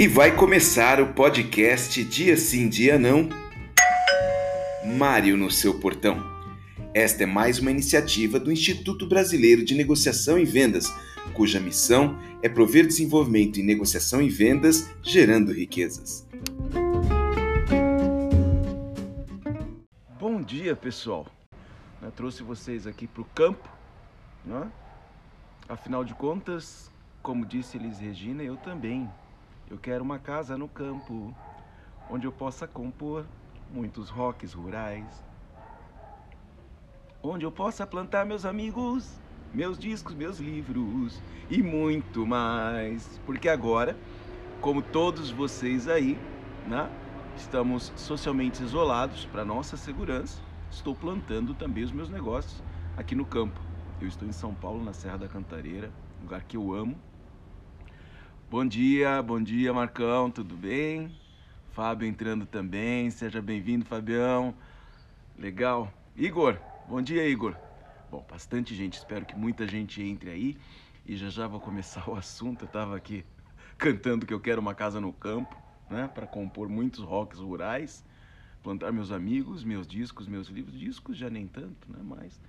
E vai começar o podcast Dia Sim, Dia Não. Mário no seu portão. Esta é mais uma iniciativa do Instituto Brasileiro de Negociação e Vendas, cuja missão é prover desenvolvimento em negociação e vendas, gerando riquezas. Bom dia, pessoal. Eu trouxe vocês aqui para o campo, né? Afinal de contas, como disse Elis Regina, eu também. Eu quero uma casa no campo, onde eu possa compor muitos rocks rurais, onde eu possa plantar meus amigos, meus discos, meus livros e muito mais. Porque agora, como todos vocês aí, né, estamos socialmente isolados para nossa segurança, estou plantando também os meus negócios aqui no campo. Eu estou em São Paulo, na Serra da Cantareira, lugar que eu amo. Bom dia, bom dia, Marcão, tudo bem? Fábio entrando também, seja bem-vindo, Fabião. Legal. Igor, bom dia, Igor. Bom, bastante gente, espero que muita gente entre aí e já já vou começar o assunto. Eu estava aqui cantando que eu quero uma casa no campo, né, para compor muitos rocks rurais, plantar meus amigos, meus discos, meus livros, discos já nem tanto, né, mas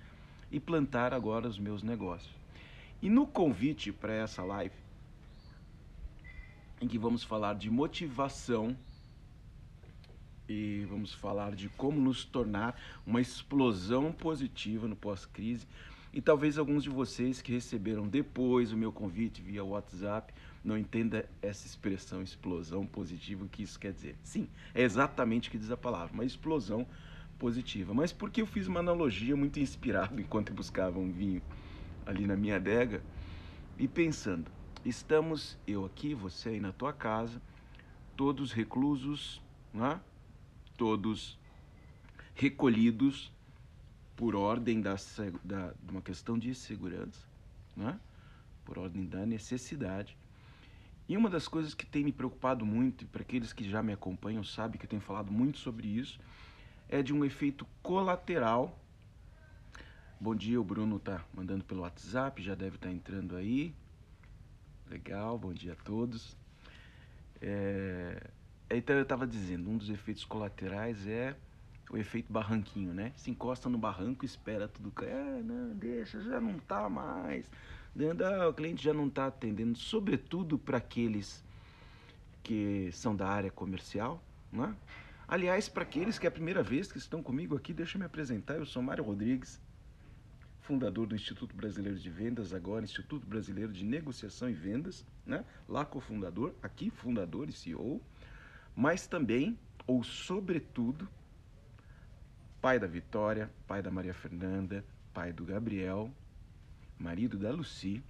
e plantar agora os meus negócios. E no convite para essa live, em que vamos falar de motivação e vamos falar de como nos tornar uma explosão positiva no pós-crise. E talvez alguns de vocês que receberam depois o meu convite via WhatsApp não entenda essa expressão explosão positiva, o que isso quer dizer. Sim, é exatamente o que diz a palavra, uma explosão positiva. Mas porque eu fiz uma analogia muito inspirado enquanto eu buscava um vinho ali na minha adega e pensando, estamos eu aqui, você aí na tua casa, todos reclusos, né? todos recolhidos por ordem da, da, de uma questão de segurança, né? por ordem da necessidade. E uma das coisas que tem me preocupado muito, e para aqueles que já me acompanham sabem que eu tenho falado muito sobre isso, é de um efeito colateral. Bom dia, o Bruno tá mandando pelo WhatsApp, já deve estar tá entrando aí. Legal, bom dia a todos. É... Então eu estava dizendo, um dos efeitos colaterais é o efeito barranquinho, né? Se encosta no barranco, espera tudo cair. É, não, deixa, já não tá mais. Ah, o cliente já não está atendendo, sobretudo para aqueles que são da área comercial, né? Aliás, para aqueles que é a primeira vez que estão comigo aqui, deixa eu me apresentar. Eu sou Mário Rodrigues, fundador do Instituto Brasileiro de Vendas, agora Instituto Brasileiro de Negociação e Vendas, né? lá cofundador, aqui fundador e CEO, mas também, ou sobretudo, pai da Vitória, pai da Maria Fernanda, pai do Gabriel, marido da Luci,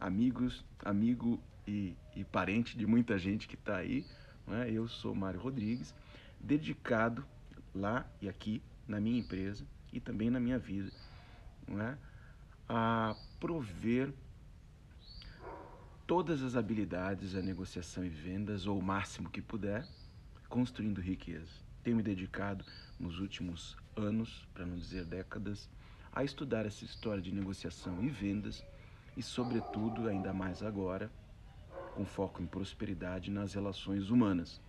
amigos, amigo e, e parente de muita gente que está aí. Né? Eu sou Mário Rodrigues dedicado lá e aqui na minha empresa e também na minha vida, é? a prover todas as habilidades a negociação e vendas ou o máximo que puder, construindo riqueza. Tenho me dedicado nos últimos anos, para não dizer décadas, a estudar essa história de negociação e vendas e, sobretudo, ainda mais agora, com foco em prosperidade nas relações humanas.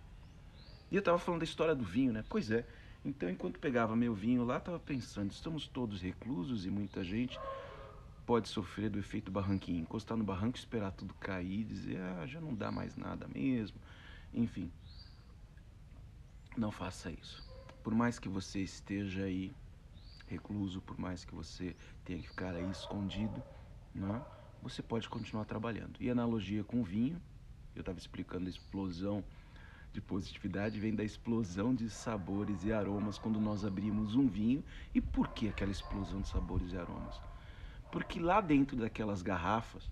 E eu estava falando da história do vinho, né? Pois é. Então, enquanto pegava meu vinho lá, estava pensando: estamos todos reclusos e muita gente pode sofrer do efeito barranquinho, encostar no barranco, esperar tudo cair, dizer: ah, já não dá mais nada mesmo. Enfim, não faça isso. Por mais que você esteja aí recluso, por mais que você tenha que ficar aí escondido, né? você pode continuar trabalhando. E analogia com o vinho, eu estava explicando a explosão de positividade vem da explosão de sabores e aromas quando nós abrimos um vinho. E por que aquela explosão de sabores e aromas? Porque lá dentro daquelas garrafas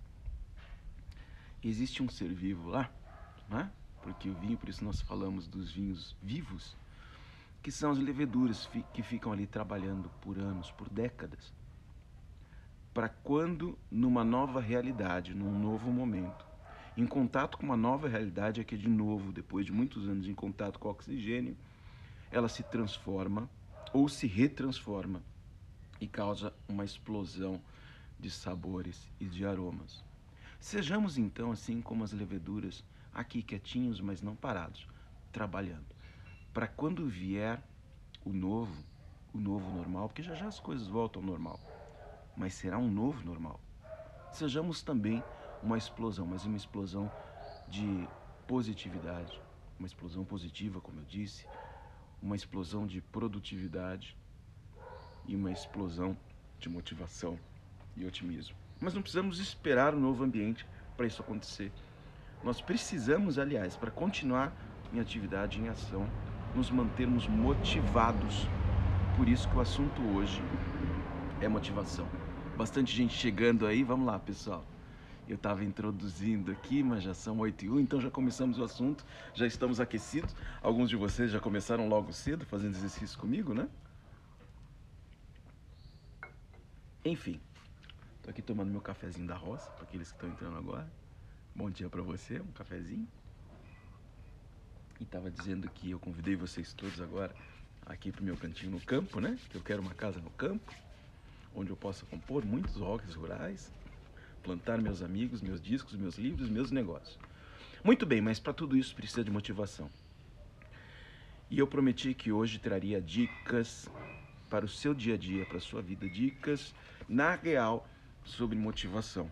existe um ser vivo lá, né? Porque o vinho, por isso nós falamos dos vinhos vivos, que são as leveduras que ficam ali trabalhando por anos, por décadas, para quando numa nova realidade, num novo momento, em contato com uma nova realidade, é que de novo, depois de muitos anos em contato com o oxigênio, ela se transforma ou se retransforma e causa uma explosão de sabores e de aromas. Sejamos então assim como as leveduras aqui quietinhos, mas não parados, trabalhando. Para quando vier o novo, o novo normal, porque já já as coisas voltam ao normal, mas será um novo normal. Sejamos também uma explosão, mas uma explosão de positividade, uma explosão positiva, como eu disse, uma explosão de produtividade e uma explosão de motivação e otimismo. Mas não precisamos esperar um novo ambiente para isso acontecer. Nós precisamos, aliás, para continuar em atividade, em ação, nos mantermos motivados. Por isso que o assunto hoje é motivação. Bastante gente chegando aí, vamos lá, pessoal. Eu estava introduzindo aqui, mas já são 8 e 1, então já começamos o assunto, já estamos aquecidos. Alguns de vocês já começaram logo cedo fazendo exercício comigo, né? Enfim, estou aqui tomando meu cafezinho da roça, para aqueles que estão entrando agora. Bom dia para você, um cafezinho. E estava dizendo que eu convidei vocês todos agora aqui para o meu cantinho no campo, né? Que eu quero uma casa no campo, onde eu possa compor muitos roques rurais, plantar meus amigos, meus discos, meus livros, meus negócios. Muito bem, mas para tudo isso precisa de motivação. E eu prometi que hoje traria dicas para o seu dia a dia, para a sua vida, dicas na real sobre motivação.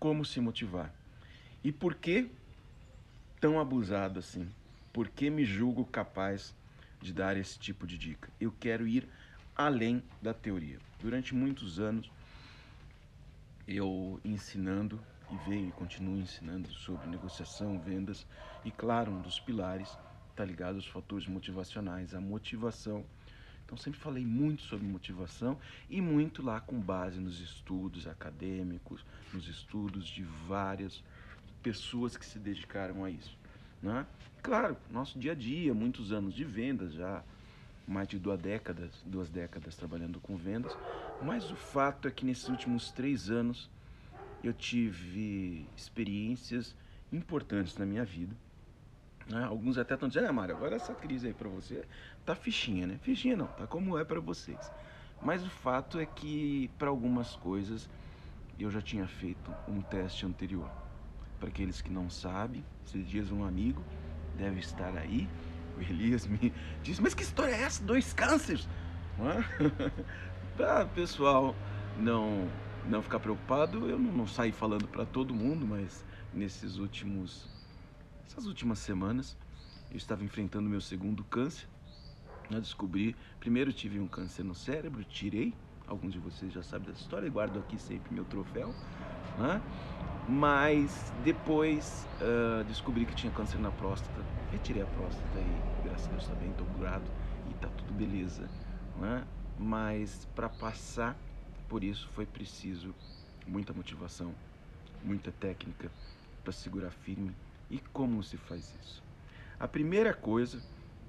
Como se motivar. E por que tão abusado assim? Por que me julgo capaz de dar esse tipo de dica? Eu quero ir além da teoria. Durante muitos anos eu ensinando e venho e continuo ensinando sobre negociação, vendas e claro, um dos pilares está ligado aos fatores motivacionais, a motivação. Então sempre falei muito sobre motivação e muito lá com base nos estudos acadêmicos, nos estudos de várias pessoas que se dedicaram a isso. Né? Claro, nosso dia a dia, muitos anos de vendas já, mais de duas décadas, duas décadas trabalhando com vendas, mas o fato é que nesses últimos três anos eu tive experiências importantes na minha vida. Né? Alguns até estão dizendo, ah, Mário, agora essa crise aí para você tá fichinha, né? Fichinha não, tá como é para vocês. Mas o fato é que para algumas coisas eu já tinha feito um teste anterior. Para aqueles que não sabem, esses dias um amigo deve estar aí o Elias me disse, mas que história é essa? Dois cânceres? Para pessoal não não ficar preocupado, eu não, não saí falando para todo mundo, mas nesses últimos essas últimas semanas eu estava enfrentando meu segundo câncer. Eu descobri, primeiro tive um câncer no cérebro, tirei. Alguns de vocês já sabem dessa história, guardo aqui sempre meu troféu. Né? Mas depois uh, descobri que tinha câncer na próstata. Retirei a próstata e graças a Deus está bem, estou curado e está tudo beleza. Né? Mas para passar por isso foi preciso muita motivação, muita técnica para segurar firme. E como se faz isso? A primeira coisa,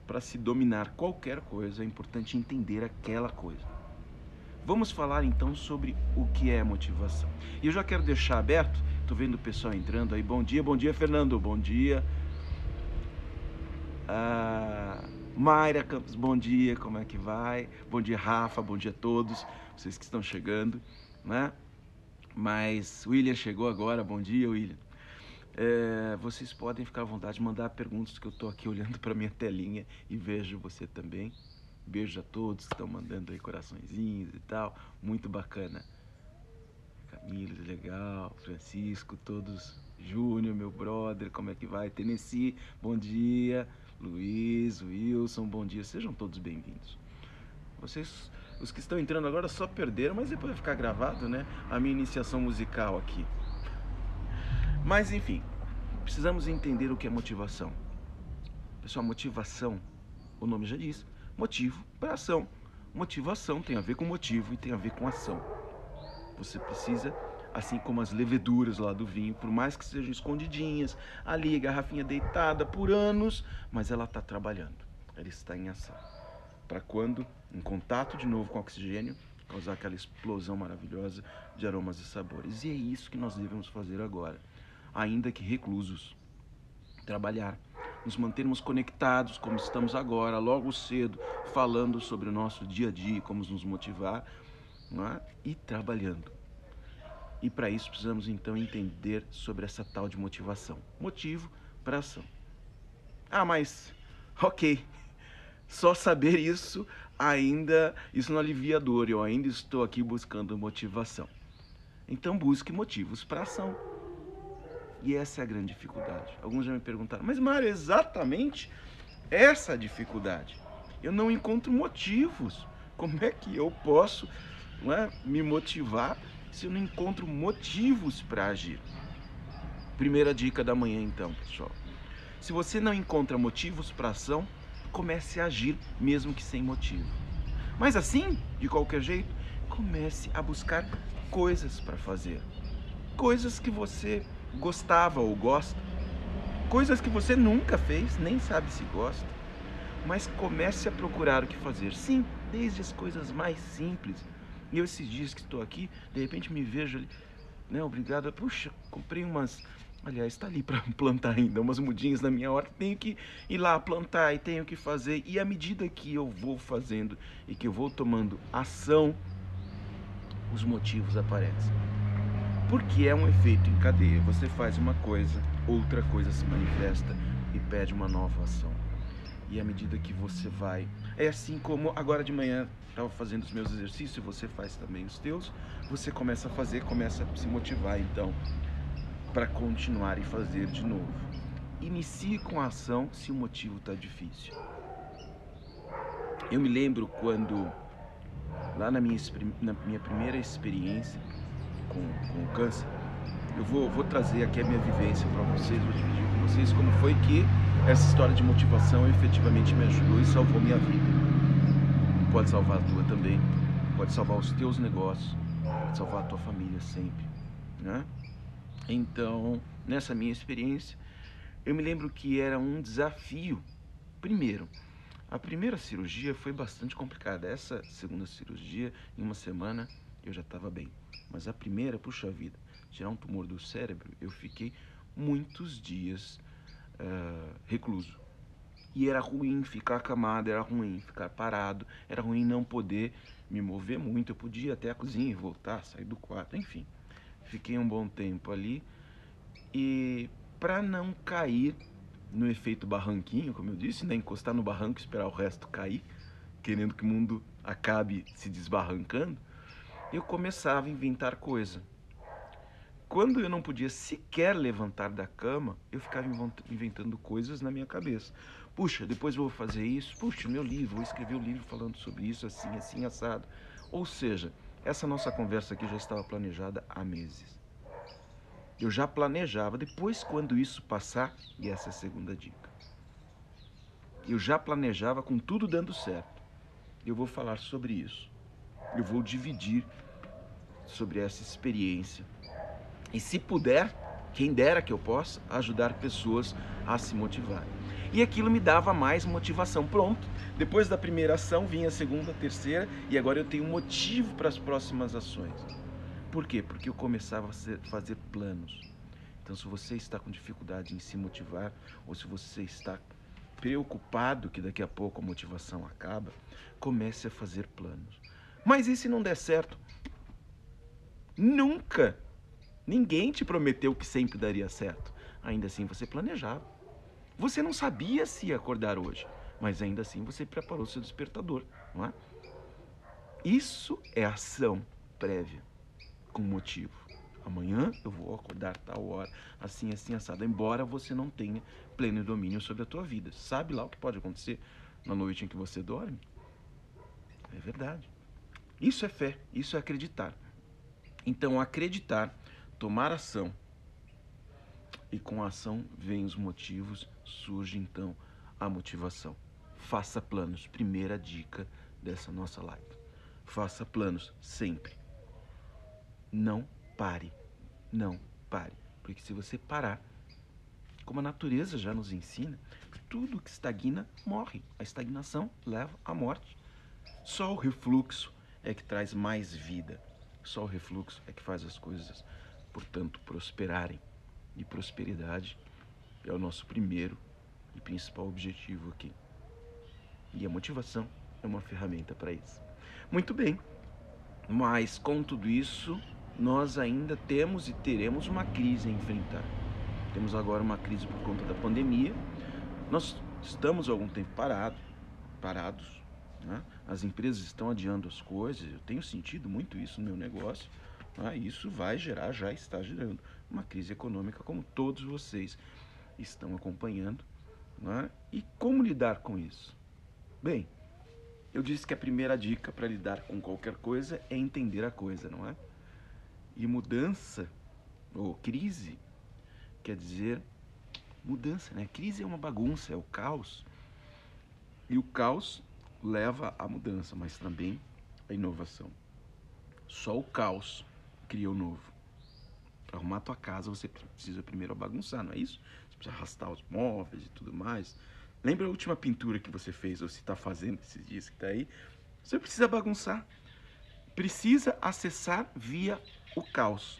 para se dominar qualquer coisa, é importante entender aquela coisa. Vamos falar então sobre o que é motivação. E eu já quero deixar aberto, estou vendo o pessoal entrando aí. Bom dia, bom dia, Fernando. Bom dia. Ah, Mayra Campos, bom dia, como é que vai? Bom dia, Rafa, bom dia a todos, vocês que estão chegando, né? Mas William chegou agora, bom dia, William. É, vocês podem ficar à vontade de mandar perguntas que eu estou aqui olhando para minha telinha e vejo você também. Beijo a todos que estão mandando aí coraçõezinhos e tal. Muito bacana. Camila, legal. Francisco, todos. Júnior, meu brother, como é que vai? Tennessee, bom dia. Luiz, Wilson, bom dia. Sejam todos bem-vindos. Vocês, os que estão entrando agora, só perderam, mas depois vai ficar gravado, né? A minha iniciação musical aqui. Mas enfim, precisamos entender o que é motivação. Pessoal, motivação, o nome já diz, motivo para ação. Motivação tem a ver com motivo e tem a ver com ação. Você precisa, assim como as leveduras lá do vinho, por mais que sejam escondidinhas, ali, garrafinha deitada por anos, mas ela está trabalhando, ela está em ação. Para quando, em contato de novo com o oxigênio, causar aquela explosão maravilhosa de aromas e sabores. E é isso que nós devemos fazer agora, ainda que reclusos. Trabalhar nos mantermos conectados, como estamos agora, logo cedo, falando sobre o nosso dia a dia, como nos motivar é? e trabalhando. E para isso precisamos então entender sobre essa tal de motivação. Motivo para ação. Ah, mas ok. Só saber isso ainda isso não alivia a dor. Eu ainda estou aqui buscando motivação. Então busque motivos para ação. E essa é a grande dificuldade. Alguns já me perguntaram, mas Mário, exatamente essa a dificuldade. Eu não encontro motivos. Como é que eu posso é, me motivar se eu não encontro motivos para agir? Primeira dica da manhã, então, pessoal. Se você não encontra motivos para ação, comece a agir mesmo que sem motivo. Mas assim, de qualquer jeito, comece a buscar coisas para fazer. Coisas que você gostava ou gosta. Coisas que você nunca fez, nem sabe se gosta. Mas comece a procurar o que fazer. Sim, desde as coisas mais simples. E eu esses dias que estou aqui, de repente me vejo ali, né, obrigado. Puxa, comprei umas Aliás, está ali para plantar ainda umas mudinhas na minha horta. Tenho que ir lá plantar e tenho que fazer. E à medida que eu vou fazendo e que eu vou tomando ação, os motivos aparecem. Porque é um efeito em cadeia. Você faz uma coisa, outra coisa se manifesta e pede uma nova ação. E à medida que você vai. É assim como agora de manhã estava fazendo os meus exercícios, você faz também os teus, você começa a fazer, começa a se motivar. Então, para continuar e fazer de novo. Inicie com a ação se o motivo está difícil. Eu me lembro quando, lá na minha, na minha primeira experiência com, com o câncer, eu vou, vou trazer aqui a minha vivência para vocês, vou dividir com vocês como foi que essa história de motivação efetivamente me ajudou e salvou minha vida. Pode salvar a tua também, pode salvar os teus negócios, pode salvar a tua família sempre, né? Então, nessa minha experiência, eu me lembro que era um desafio. Primeiro, a primeira cirurgia foi bastante complicada. Essa segunda cirurgia, em uma semana, eu já estava bem. Mas a primeira, puxa vida, tirar um tumor do cérebro, eu fiquei muitos dias uh, recluso. E era ruim ficar acamado, era ruim ficar parado, era ruim não poder me mover muito. Eu podia até a cozinha e voltar, sair do quarto, enfim. Fiquei um bom tempo ali e para não cair no efeito barranquinho, como eu disse, né, encostar no barranco e esperar o resto cair, querendo que o mundo acabe se desbarrancando, eu começava a inventar coisa. Quando eu não podia sequer levantar da cama, eu ficava inventando coisas na minha cabeça. Puxa, depois vou fazer isso. Puxa, meu livro, vou escrever o um livro falando sobre isso, assim, assim, assado. Ou seja, essa nossa conversa aqui já estava planejada há meses. Eu já planejava, depois quando isso passar, e essa é a segunda dica. Eu já planejava com tudo dando certo. Eu vou falar sobre isso. Eu vou dividir sobre essa experiência. E se puder, quem dera que eu possa, ajudar pessoas a se motivarem. E aquilo me dava mais motivação. Pronto, depois da primeira ação vinha a segunda, a terceira e agora eu tenho motivo para as próximas ações. Por quê? Porque eu começava a fazer planos. Então, se você está com dificuldade em se motivar ou se você está preocupado que daqui a pouco a motivação acaba, comece a fazer planos. Mas e se não der certo? Nunca! Ninguém te prometeu que sempre daria certo. Ainda assim você planejava. Você não sabia se ia acordar hoje, mas ainda assim você preparou seu despertador, não é? Isso é ação prévia, com motivo. Amanhã eu vou acordar tal hora, assim, assim, assado. Embora você não tenha pleno domínio sobre a tua vida. Sabe lá o que pode acontecer na noite em que você dorme? É verdade. Isso é fé, isso é acreditar. Então, acreditar, tomar ação, e com a ação vem os motivos, surge então a motivação. Faça planos. Primeira dica dessa nossa live. Faça planos sempre. Não pare. Não pare. Porque se você parar, como a natureza já nos ensina, tudo que estagna morre. A estagnação leva à morte. Só o refluxo é que traz mais vida. Só o refluxo é que faz as coisas, portanto, prosperarem e prosperidade é o nosso primeiro e principal objetivo aqui. E a motivação é uma ferramenta para isso. Muito bem, mas com tudo isso, nós ainda temos e teremos uma crise a enfrentar. Temos agora uma crise por conta da pandemia. Nós estamos algum tempo parado, parados. Né? As empresas estão adiando as coisas. Eu tenho sentido muito isso no meu negócio. Né? Isso vai gerar, já está gerando uma crise econômica, como todos vocês estão acompanhando. Né? E como lidar com isso? Bem, eu disse que a primeira dica para lidar com qualquer coisa é entender a coisa, não é? E mudança, ou crise, quer dizer mudança, né? Crise é uma bagunça, é o caos. E o caos leva à mudança, mas também à inovação. Só o caos cria o novo. Para arrumar a tua casa, você precisa primeiro bagunçar, não é isso? Você precisa arrastar os móveis e tudo mais. Lembra a última pintura que você fez, ou se está fazendo esses dias que está aí? Você precisa bagunçar. Precisa acessar via o caos.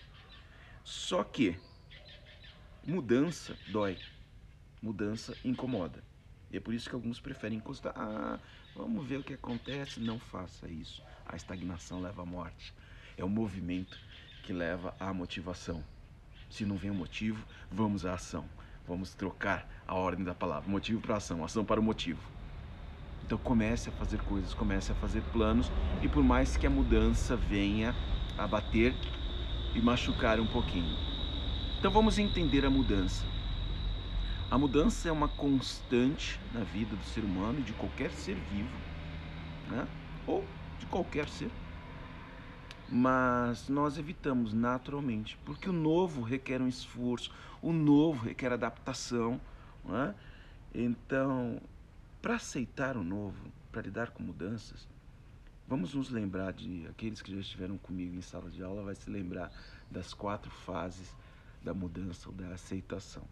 Só que mudança dói. Mudança incomoda. E é por isso que alguns preferem encostar. Ah, vamos ver o que acontece. Não faça isso. A estagnação leva à morte. É o movimento que leva à motivação. Se não vem o motivo, vamos à ação. Vamos trocar a ordem da palavra. Motivo para ação, ação para o motivo. Então comece a fazer coisas, comece a fazer planos e por mais que a mudança venha a bater e machucar um pouquinho. Então vamos entender a mudança. A mudança é uma constante na vida do ser humano e de qualquer ser vivo, né? ou de qualquer ser. Mas nós evitamos naturalmente, porque o novo requer um esforço, o novo requer adaptação. Né? Então, para aceitar o novo, para lidar com mudanças, vamos nos lembrar de aqueles que já estiveram comigo em sala de aula, vai se lembrar das quatro fases da mudança ou da aceitação.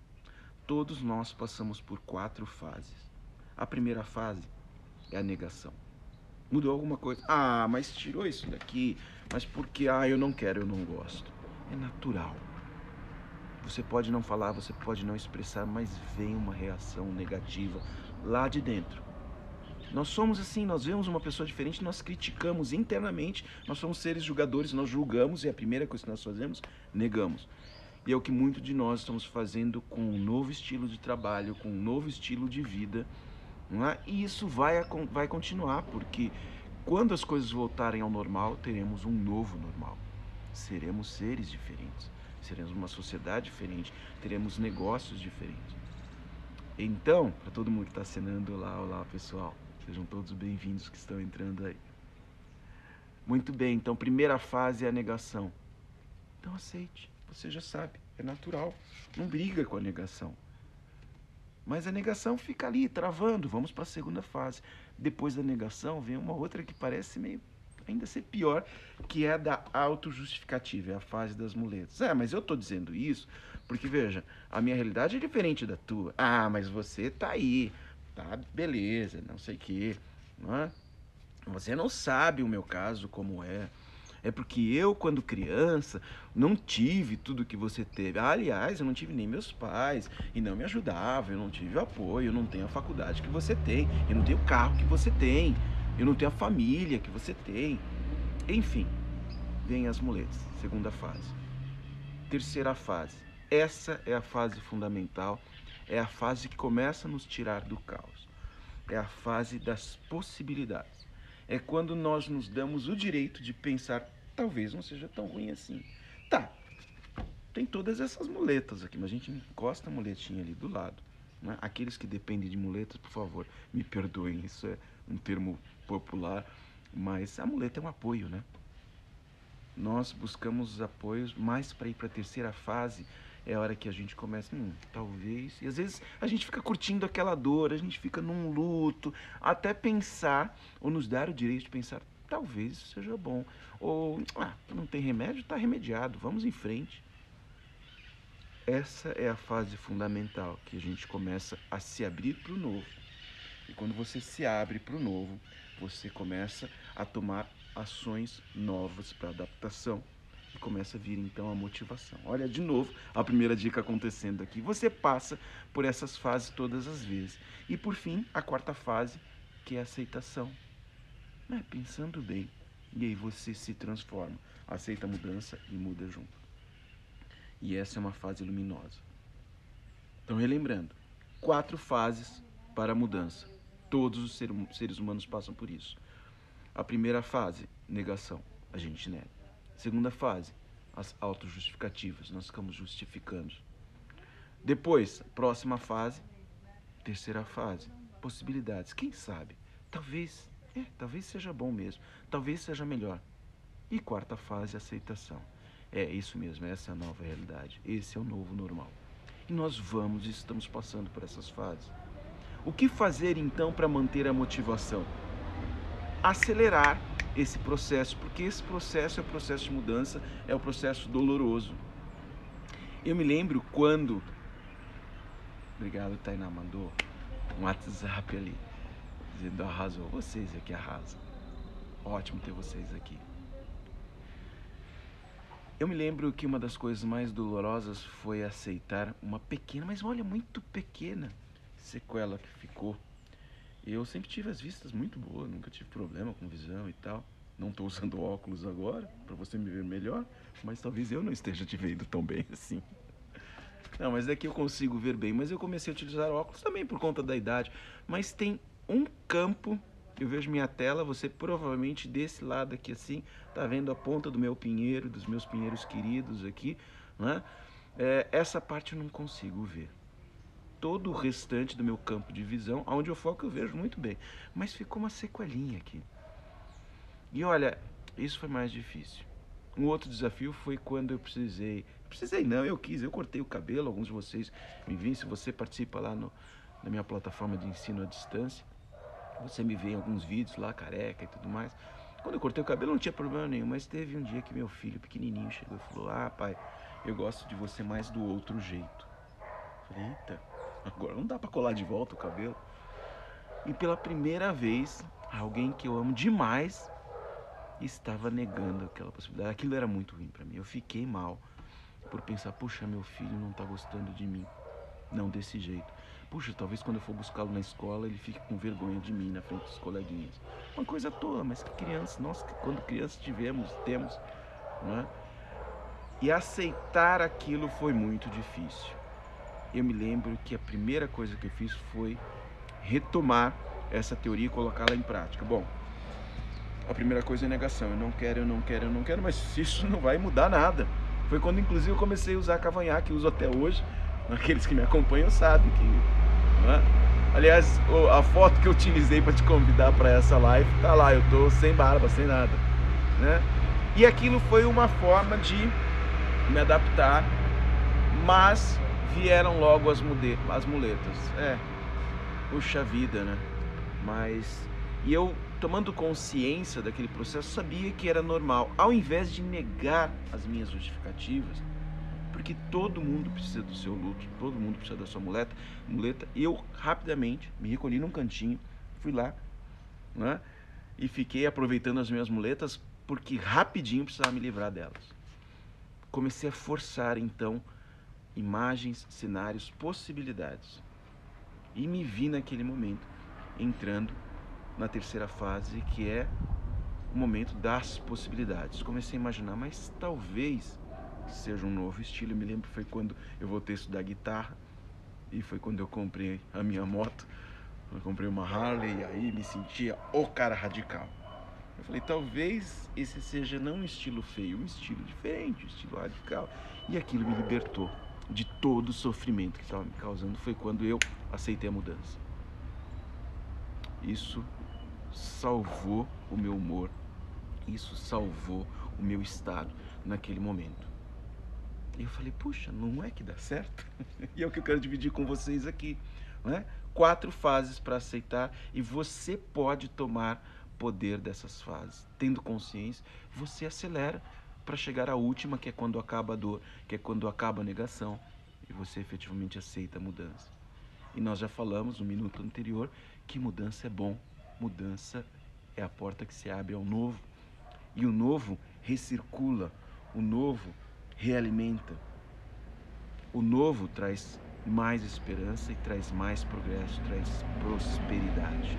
Todos nós passamos por quatro fases. A primeira fase é a negação. Mudou alguma coisa? Ah, mas tirou isso daqui. Mas porque, ah, eu não quero, eu não gosto. É natural. Você pode não falar, você pode não expressar, mas vem uma reação negativa lá de dentro. Nós somos assim, nós vemos uma pessoa diferente, nós criticamos internamente, nós somos seres julgadores, nós julgamos e a primeira coisa que nós fazemos, negamos. E é o que muito de nós estamos fazendo com um novo estilo de trabalho, com um novo estilo de vida. É? E isso vai, vai continuar, porque quando as coisas voltarem ao normal, teremos um novo normal. Seremos seres diferentes, seremos uma sociedade diferente, teremos negócios diferentes. Então, para todo mundo que está assinando, olá, olá pessoal, sejam todos bem-vindos que estão entrando aí. Muito bem, então, primeira fase é a negação. Então aceite. Você já sabe, é natural. Não briga com a negação. Mas a negação fica ali, travando. Vamos para a segunda fase. Depois da negação, vem uma outra que parece meio ainda ser pior, que é a da autojustificativa, é a fase das muletas. É, mas eu estou dizendo isso porque, veja, a minha realidade é diferente da tua. Ah, mas você tá aí, tá, beleza, não sei o quê, não é? Você não sabe o meu caso como é. É porque eu, quando criança, não tive tudo que você teve. aliás, eu não tive nem meus pais e não me ajudavam, eu não tive apoio, eu não tenho a faculdade que você tem, eu não tenho o carro que você tem, eu não tenho a família que você tem. Enfim, vem as muletas, segunda fase. Terceira fase. Essa é a fase fundamental, é a fase que começa a nos tirar do caos. É a fase das possibilidades é quando nós nos damos o direito de pensar, talvez não seja tão ruim assim. Tá, tem todas essas muletas aqui, mas a gente encosta a muletinha ali do lado. Né? Aqueles que dependem de muletas, por favor, me perdoem, isso é um termo popular, mas a muleta é um apoio, né? Nós buscamos os apoios mais para ir para a terceira fase, é a hora que a gente começa, hum, talvez. E às vezes a gente fica curtindo aquela dor, a gente fica num luto, até pensar, ou nos dar o direito de pensar, talvez seja bom. Ou, ah, não tem remédio, está remediado, vamos em frente. Essa é a fase fundamental, que a gente começa a se abrir para o novo. E quando você se abre para o novo, você começa a tomar ações novas para adaptação e começa a vir então a motivação. Olha de novo a primeira dica acontecendo aqui. Você passa por essas fases todas as vezes. E por fim, a quarta fase, que é a aceitação. Né? Pensando bem. E aí você se transforma, aceita a mudança e muda junto. E essa é uma fase luminosa. Então, relembrando, quatro fases para a mudança. Todos os seres humanos passam por isso. A primeira fase, negação. A gente nega. Segunda fase, as autojustificativas. Nós ficamos justificando. Depois, próxima fase, terceira fase, possibilidades. Quem sabe? Talvez, é, talvez seja bom mesmo. Talvez seja melhor. E quarta fase, aceitação. É isso mesmo, essa é a nova realidade. Esse é o novo normal. E nós vamos e estamos passando por essas fases. O que fazer então para manter a motivação? Acelerar esse processo, porque esse processo é o processo de mudança, é o processo doloroso. Eu me lembro quando. Obrigado, Tainá, mandou um WhatsApp ali, dizendo arrasou. Vocês aqui arrasam. Ótimo ter vocês aqui. Eu me lembro que uma das coisas mais dolorosas foi aceitar uma pequena, mas olha, muito pequena sequela que ficou. Eu sempre tive as vistas muito boas, nunca tive problema com visão e tal. Não estou usando óculos agora, para você me ver melhor, mas talvez eu não esteja te vendo tão bem assim. Não, mas daqui eu consigo ver bem. Mas eu comecei a utilizar óculos também por conta da idade. Mas tem um campo eu vejo minha tela, você provavelmente desse lado aqui assim, tá vendo a ponta do meu pinheiro, dos meus pinheiros queridos aqui, né? É, essa parte eu não consigo ver. Todo o restante do meu campo de visão, onde eu foco eu vejo muito bem, mas ficou uma sequelinha aqui. E olha, isso foi mais difícil. Um outro desafio foi quando eu precisei, precisei não, eu quis, eu cortei o cabelo, alguns de vocês me viram, se você participa lá no, na minha plataforma de ensino à distância, você me vê em alguns vídeos lá, careca e tudo mais. Quando eu cortei o cabelo não tinha problema nenhum, mas teve um dia que meu filho pequenininho chegou e falou: Ah, pai, eu gosto de você mais do outro jeito. Eu falei: Eita, agora não dá para colar de volta o cabelo. E pela primeira vez, alguém que eu amo demais estava negando aquela possibilidade. Aquilo era muito ruim para mim. Eu fiquei mal por pensar: Puxa, meu filho não tá gostando de mim. Não desse jeito. Puxa, talvez quando eu for buscá-lo na escola ele fique com vergonha de mim na frente dos coleguinhas. Uma coisa tola, mas que criança, nós quando crianças tivemos, temos, não é? E aceitar aquilo foi muito difícil. Eu me lembro que a primeira coisa que eu fiz foi retomar essa teoria e colocá-la em prática. Bom, a primeira coisa é negação. Eu não quero, eu não quero, eu não quero, mas isso não vai mudar nada. Foi quando, inclusive, eu comecei a usar cavanhaque, uso até hoje. Aqueles que me acompanham sabem que né? Aliás, a foto que eu utilizei para te convidar para essa live tá lá, eu tô sem barba, sem nada, né? E aquilo foi uma forma de me adaptar, mas vieram logo as, as muletas. É, puxa vida, né? Mas e eu tomando consciência daquele processo sabia que era normal. Ao invés de negar as minhas justificativas, porque todo mundo precisa do seu luto, todo mundo precisa da sua muleta. muleta. Eu rapidamente me recolhi num cantinho, fui lá, né? E fiquei aproveitando as minhas muletas porque rapidinho precisava me livrar delas. Comecei a forçar então imagens, cenários, possibilidades. E me vi naquele momento entrando na terceira fase, que é o momento das possibilidades. Comecei a imaginar, mas talvez seja um novo estilo. Eu me lembro foi quando eu voltei a estudar guitarra e foi quando eu comprei a minha moto. Eu comprei uma Harley e aí me sentia o cara radical. Eu falei, talvez esse seja não um estilo feio, um estilo diferente, um estilo radical. E aquilo me libertou de todo o sofrimento que estava me causando. Foi quando eu aceitei a mudança. Isso salvou o meu humor. Isso salvou o meu estado naquele momento. E eu falei, puxa, não é que dá certo? e é o que eu quero dividir com vocês aqui. Né? Quatro fases para aceitar e você pode tomar poder dessas fases. Tendo consciência, você acelera para chegar à última, que é quando acaba a dor, que é quando acaba a negação e você efetivamente aceita a mudança. E nós já falamos no minuto anterior que mudança é bom, mudança é a porta que se abre ao novo. E o novo recircula, o novo realimenta. O novo traz mais esperança e traz mais progresso, traz prosperidade.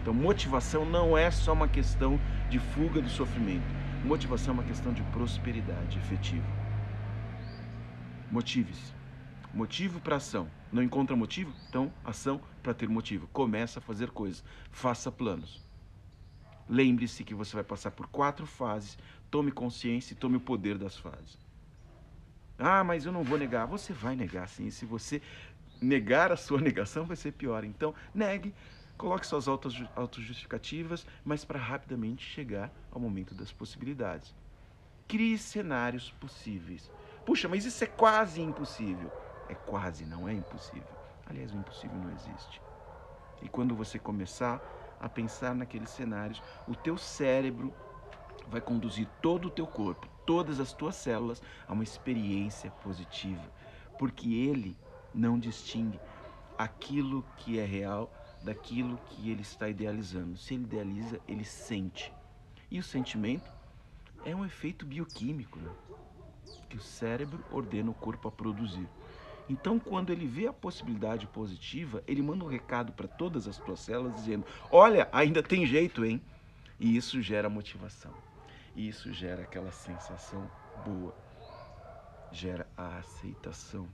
Então, motivação não é só uma questão de fuga do sofrimento. Motivação é uma questão de prosperidade efetiva. Motive-se. Motivo para ação. Não encontra motivo? Então, ação para ter motivo. Começa a fazer coisas. Faça planos. Lembre-se que você vai passar por quatro fases. Tome consciência e tome o poder das fases. Ah, mas eu não vou negar. Você vai negar sim. Se você negar a sua negação, vai ser pior. Então, negue, coloque suas autojustificativas, mas para rapidamente chegar ao momento das possibilidades. Crie cenários possíveis. Puxa, mas isso é quase impossível. É quase, não é impossível. Aliás, o impossível não existe. E quando você começar a pensar naqueles cenários, o teu cérebro vai conduzir todo o teu corpo, todas as tuas células a uma experiência positiva, porque ele não distingue aquilo que é real daquilo que ele está idealizando. Se ele idealiza, ele sente. E o sentimento é um efeito bioquímico né? que o cérebro ordena o corpo a produzir. Então, quando ele vê a possibilidade positiva, ele manda um recado para todas as tuas células dizendo: Olha, ainda tem jeito, hein? E isso gera motivação. E isso gera aquela sensação boa. Gera a aceitação.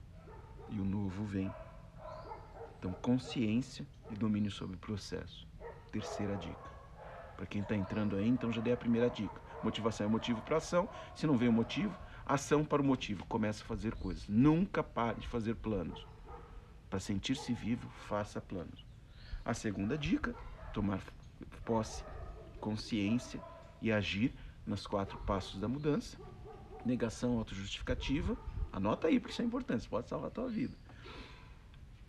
E o novo vem. Então, consciência e domínio sobre o processo. Terceira dica. Para quem está entrando aí, então já dei a primeira dica. Motivação é motivo para ação. Se não vem o motivo, ação para o motivo. Comece a fazer coisas. Nunca pare de fazer planos. Para sentir-se vivo, faça planos. A segunda dica, tomar posse, consciência e agir nos quatro passos da mudança. Negação autojustificativa. Anota aí, porque isso é importante, isso pode salvar a tua vida.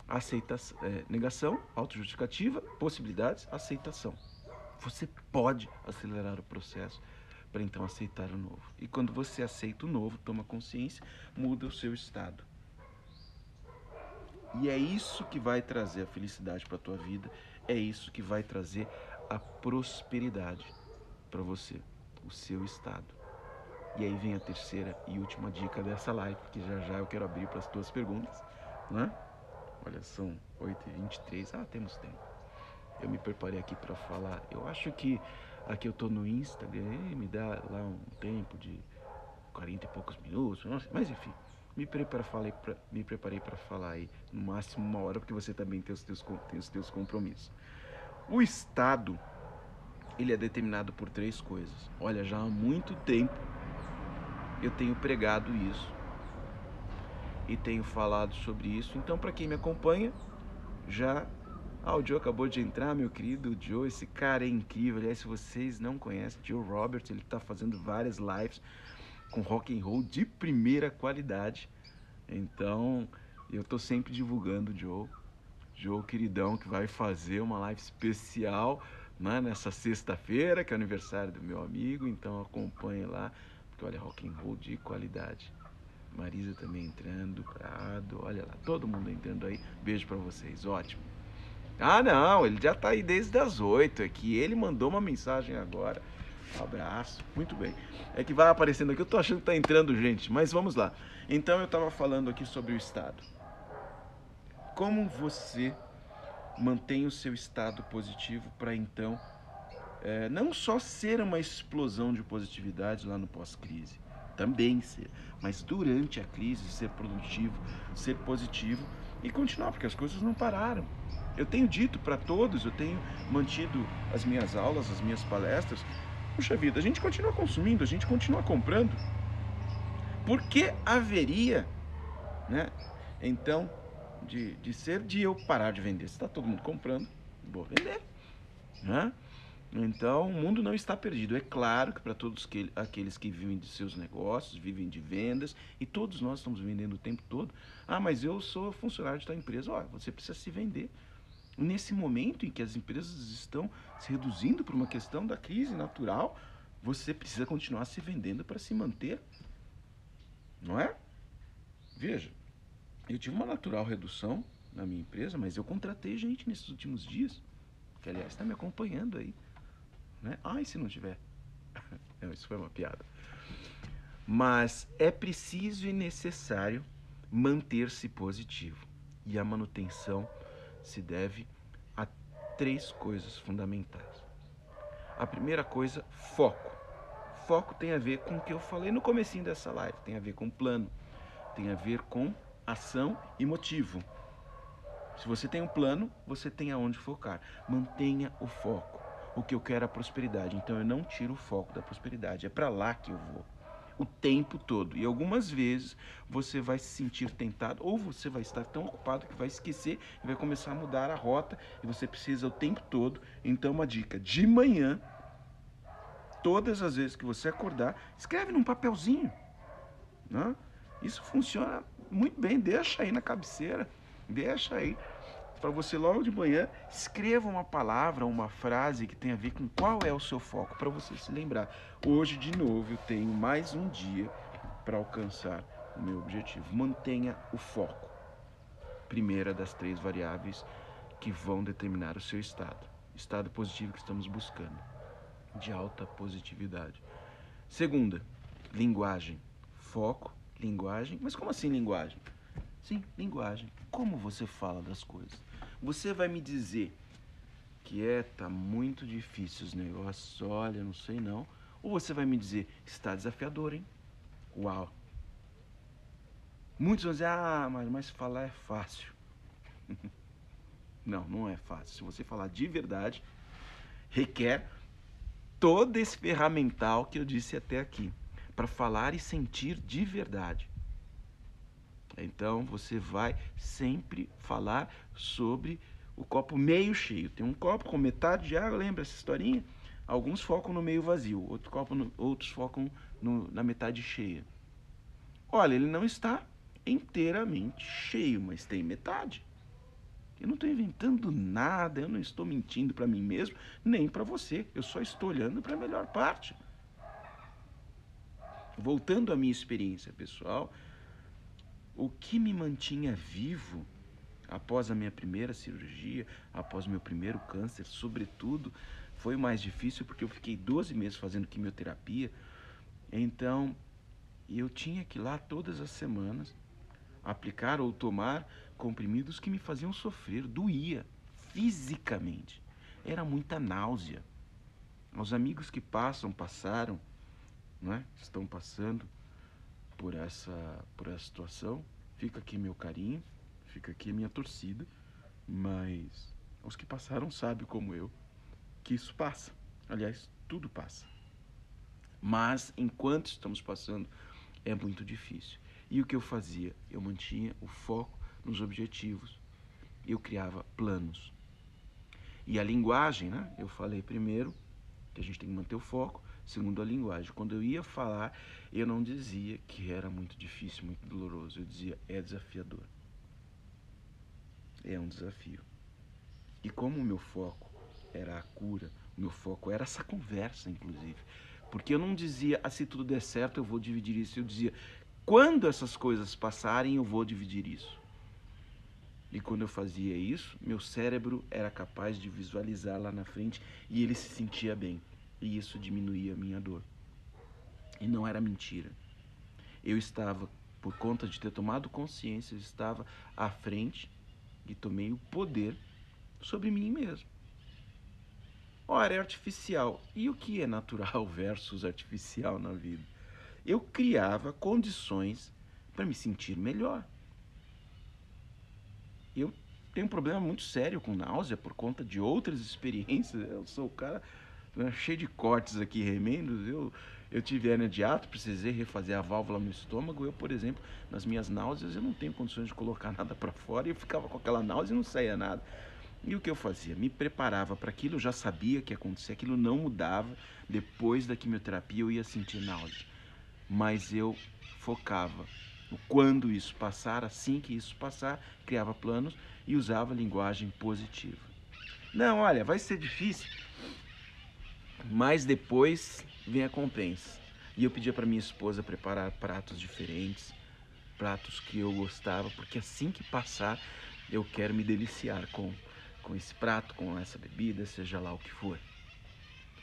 Aceitação, é, negação, autojustificativa, possibilidades, aceitação. Você pode acelerar o processo para então aceitar o novo. E quando você aceita o novo, toma consciência, muda o seu estado. E é isso que vai trazer a felicidade para a tua vida, é isso que vai trazer a prosperidade para você, o seu estado. E aí vem a terceira e última dica dessa live, que já já eu quero abrir para as tuas perguntas, né? Olha, são 8h23, ah, temos tempo. Eu me preparei aqui para falar. Eu acho que Aqui eu tô no Instagram, me dá lá um tempo de 40 e poucos minutos, mas enfim. Me, pra, me preparei para falar aí no máximo uma hora, porque você também tem os, teus, tem os teus compromissos. O Estado, ele é determinado por três coisas. Olha, já há muito tempo eu tenho pregado isso e tenho falado sobre isso. Então, para quem me acompanha, já ah, o Joe acabou de entrar, meu querido Joe. Esse cara é incrível. Aliás, se vocês não conhecem, Joe Roberts, ele está fazendo várias lives com rock and roll de primeira qualidade. Então, eu tô sempre divulgando o Joe. Joe queridão que vai fazer uma live especial né, nessa sexta-feira, que é aniversário do meu amigo. Então acompanhe lá, porque olha, rock and roll de qualidade. Marisa também entrando, Prado, olha lá, todo mundo entrando aí. Beijo para vocês, ótimo. Ah, não, ele já tá aí desde as oito aqui. Ele mandou uma mensagem agora. Um abraço, muito bem. É que vai aparecendo aqui, eu tô achando que tá entrando gente, mas vamos lá. Então eu tava falando aqui sobre o estado. Como você mantém o seu estado positivo para então é, não só ser uma explosão de positividade lá no pós-crise, também ser, mas durante a crise ser produtivo, ser positivo e continuar, porque as coisas não pararam. Eu tenho dito para todos, eu tenho mantido as minhas aulas, as minhas palestras. Puxa vida, a gente continua consumindo, a gente continua comprando. Por que haveria, né? Então, de, de ser de eu parar de vender? Se está todo mundo comprando, vou vender. Né? Então, o mundo não está perdido. É claro que para todos que, aqueles que vivem de seus negócios, vivem de vendas, e todos nós estamos vendendo o tempo todo. Ah, mas eu sou funcionário de tal empresa. Olha, você precisa se vender nesse momento em que as empresas estão se reduzindo por uma questão da crise natural, você precisa continuar se vendendo para se manter. Não é? Veja, eu tive uma natural redução na minha empresa, mas eu contratei gente nesses últimos dias, que aliás está me acompanhando aí. Né? Ai, se não tiver. não, isso foi uma piada. Mas é preciso e necessário manter-se positivo. E a manutenção se deve a três coisas fundamentais. A primeira coisa, foco. Foco tem a ver com o que eu falei no comecinho dessa live, tem a ver com plano, tem a ver com ação e motivo. Se você tem um plano, você tem aonde focar. Mantenha o foco. O que eu quero é a prosperidade. Então eu não tiro o foco da prosperidade. É para lá que eu vou. O tempo todo. E algumas vezes você vai se sentir tentado, ou você vai estar tão ocupado que vai esquecer e vai começar a mudar a rota. E você precisa o tempo todo. Então, uma dica: de manhã, todas as vezes que você acordar, escreve num papelzinho. Né? Isso funciona muito bem. Deixa aí na cabeceira. Deixa aí para você logo de manhã escreva uma palavra, uma frase que tenha a ver com qual é o seu foco para você se lembrar. Hoje de novo eu tenho mais um dia para alcançar o meu objetivo. Mantenha o foco. Primeira das três variáveis que vão determinar o seu estado. Estado positivo que estamos buscando, de alta positividade. Segunda, linguagem. Foco, linguagem. Mas como assim linguagem? Sim, linguagem. Como você fala das coisas. Você vai me dizer que é, tá muito difícil os negócios, olha, não sei não. Ou você vai me dizer, está desafiador, hein? Uau. Muitos vão dizer, ah, mas, mas falar é fácil. não, não é fácil. Se você falar de verdade, requer todo esse ferramental que eu disse até aqui, para falar e sentir de verdade. Então você vai sempre falar sobre o copo meio cheio. Tem um copo com metade de água, lembra essa historinha? Alguns focam no meio vazio, outro copo no, outros focam no, na metade cheia. Olha, ele não está inteiramente cheio, mas tem metade. Eu não estou inventando nada, eu não estou mentindo para mim mesmo, nem para você. Eu só estou olhando para a melhor parte. Voltando à minha experiência pessoal, o que me mantinha vivo após a minha primeira cirurgia, após meu primeiro câncer, sobretudo, foi mais difícil porque eu fiquei 12 meses fazendo quimioterapia. Então, eu tinha que ir lá todas as semanas aplicar ou tomar comprimidos que me faziam sofrer, doía fisicamente. Era muita náusea. Os amigos que passam, passaram, não é? estão passando, por essa, por essa situação. Fica aqui meu carinho, fica aqui minha torcida, mas os que passaram sabem como eu que isso passa. Aliás, tudo passa. Mas enquanto estamos passando, é muito difícil. E o que eu fazia? Eu mantinha o foco nos objetivos. Eu criava planos. E a linguagem, né? Eu falei primeiro que a gente tem que manter o foco segundo a linguagem. Quando eu ia falar, eu não dizia que era muito difícil, muito doloroso. Eu dizia, é desafiador. É um desafio. E como o meu foco era a cura, o meu foco era essa conversa, inclusive. Porque eu não dizia, ah, se tudo der certo, eu vou dividir isso. Eu dizia, quando essas coisas passarem, eu vou dividir isso. E quando eu fazia isso, meu cérebro era capaz de visualizar lá na frente e ele se sentia bem e isso diminuía a minha dor. E não era mentira. Eu estava, por conta de ter tomado consciência, eu estava à frente e tomei o poder sobre mim mesmo. Ora, é artificial. E o que é natural versus artificial na vida? Eu criava condições para me sentir melhor. Eu tenho um problema muito sério com náusea por conta de outras experiências. Eu sou o cara cheio de cortes aqui, remendos. Eu, eu tive hernia de ato, precisei refazer a válvula no estômago. Eu, por exemplo, nas minhas náuseas, eu não tenho condições de colocar nada para fora e eu ficava com aquela náusea e não saía nada. E o que eu fazia? Me preparava para aquilo, eu já sabia que ia acontecer, aquilo não mudava. Depois da quimioterapia eu ia sentir náusea. Mas eu focava no quando isso passar, assim que isso passar, criava planos e usava linguagem positiva. Não, olha, vai ser difícil. Mas depois vem a compensa. E eu pedia para minha esposa preparar pratos diferentes, pratos que eu gostava, porque assim que passar, eu quero me deliciar com, com esse prato, com essa bebida, seja lá o que for.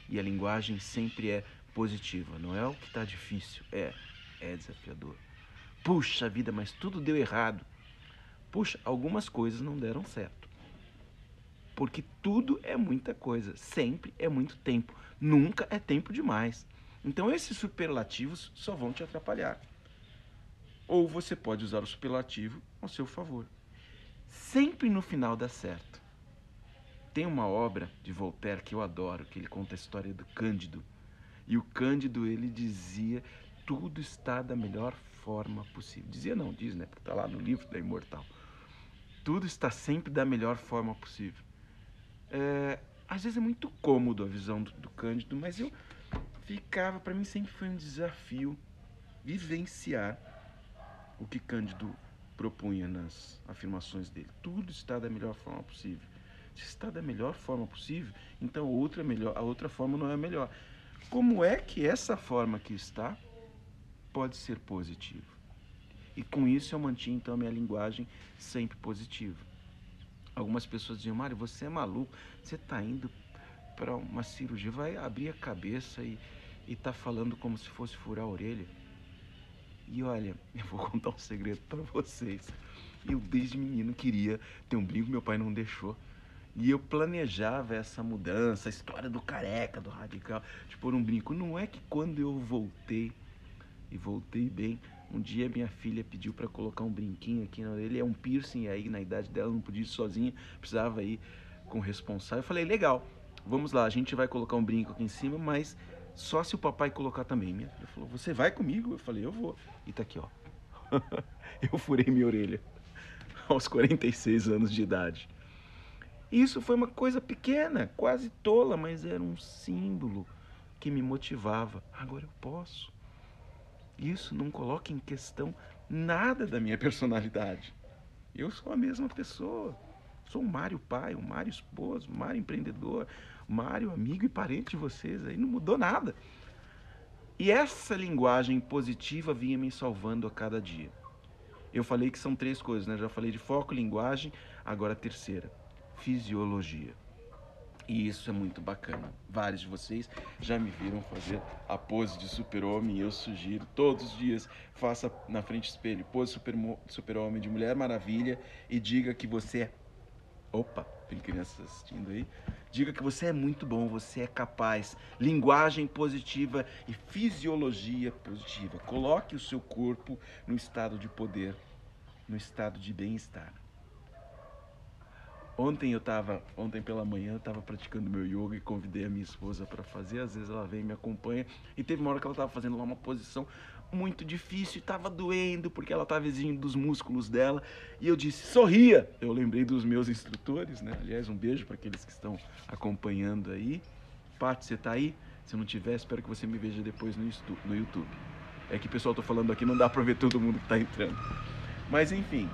E a linguagem sempre é positiva, não é o que está difícil, é, é desafiador. Puxa vida, mas tudo deu errado. Puxa, algumas coisas não deram certo. Porque tudo é muita coisa, sempre é muito tempo, nunca é tempo demais. Então esses superlativos só vão te atrapalhar. Ou você pode usar o superlativo ao seu favor. Sempre no final dá certo. Tem uma obra de Voltaire que eu adoro, que ele conta a história do Cândido. E o Cândido, ele dizia, tudo está da melhor forma possível. Dizia não, diz, né? Porque está lá no livro da Imortal. Tudo está sempre da melhor forma possível. É, às vezes é muito cômodo a visão do, do Cândido, mas eu ficava, para mim sempre foi um desafio vivenciar o que Cândido propunha nas afirmações dele. Tudo está da melhor forma possível. Se está da melhor forma possível, então a outra, melhor, a outra forma não é melhor. Como é que essa forma que está pode ser positiva? E com isso eu mantinha então a minha linguagem sempre positiva. Algumas pessoas diziam, Mário, você é maluco, você está indo para uma cirurgia, vai abrir a cabeça e está falando como se fosse furar a orelha. E olha, eu vou contar um segredo para vocês. Eu desde menino queria ter um brinco, meu pai não deixou. E eu planejava essa mudança, a história do careca, do radical, de pôr um brinco. Não é que quando eu voltei, e voltei bem, um dia minha filha pediu para colocar um brinquinho aqui na orelha, é um piercing aí na idade dela, não podia ir sozinha, precisava ir com o responsável. Eu falei, legal, vamos lá, a gente vai colocar um brinco aqui em cima, mas só se o papai colocar também. Minha filha falou, você vai comigo? Eu falei, eu vou. E tá aqui, ó. eu furei minha orelha aos 46 anos de idade. Isso foi uma coisa pequena, quase tola, mas era um símbolo que me motivava. Agora eu posso. Isso não coloca em questão nada da minha personalidade. Eu sou a mesma pessoa. Sou o Mário pai, o Mário esposo, o Mário empreendedor, o Mário amigo e parente de vocês. Aí não mudou nada. E essa linguagem positiva vinha me salvando a cada dia. Eu falei que são três coisas, né? Já falei de foco, linguagem, agora a terceira, fisiologia. E isso é muito bacana. Vários de vocês já me viram fazer a pose de super-homem. Eu sugiro todos os dias faça na frente do espelho pose super-homem super de Mulher Maravilha e diga que você é. Opa, tem crianças assistindo aí. Diga que você é muito bom, você é capaz. Linguagem positiva e fisiologia positiva. Coloque o seu corpo no estado de poder, no estado de bem-estar. Ontem eu estava, ontem pela manhã eu estava praticando meu yoga e convidei a minha esposa para fazer. Às vezes ela vem e me acompanha. E teve uma hora que ela estava fazendo lá uma posição muito difícil, estava doendo porque ela estava exigindo dos músculos dela. E eu disse: "Sorria". Eu lembrei dos meus instrutores, né? Aliás, um beijo para aqueles que estão acompanhando aí. Paty, você está aí? Se não tiver, espero que você me veja depois no YouTube. É que pessoal tô falando aqui, não dá para ver todo mundo que está entrando. Mas enfim.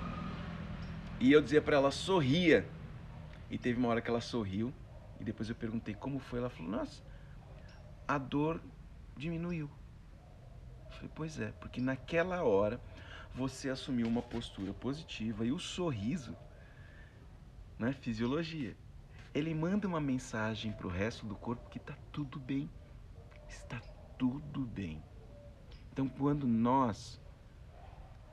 E eu dizia para ela: "Sorria". E teve uma hora que ela sorriu e depois eu perguntei como foi. Ela falou: Nossa, a dor diminuiu. Eu falei: Pois é, porque naquela hora você assumiu uma postura positiva e o sorriso, né, fisiologia, ele manda uma mensagem para o resto do corpo que está tudo bem. Está tudo bem. Então, quando nós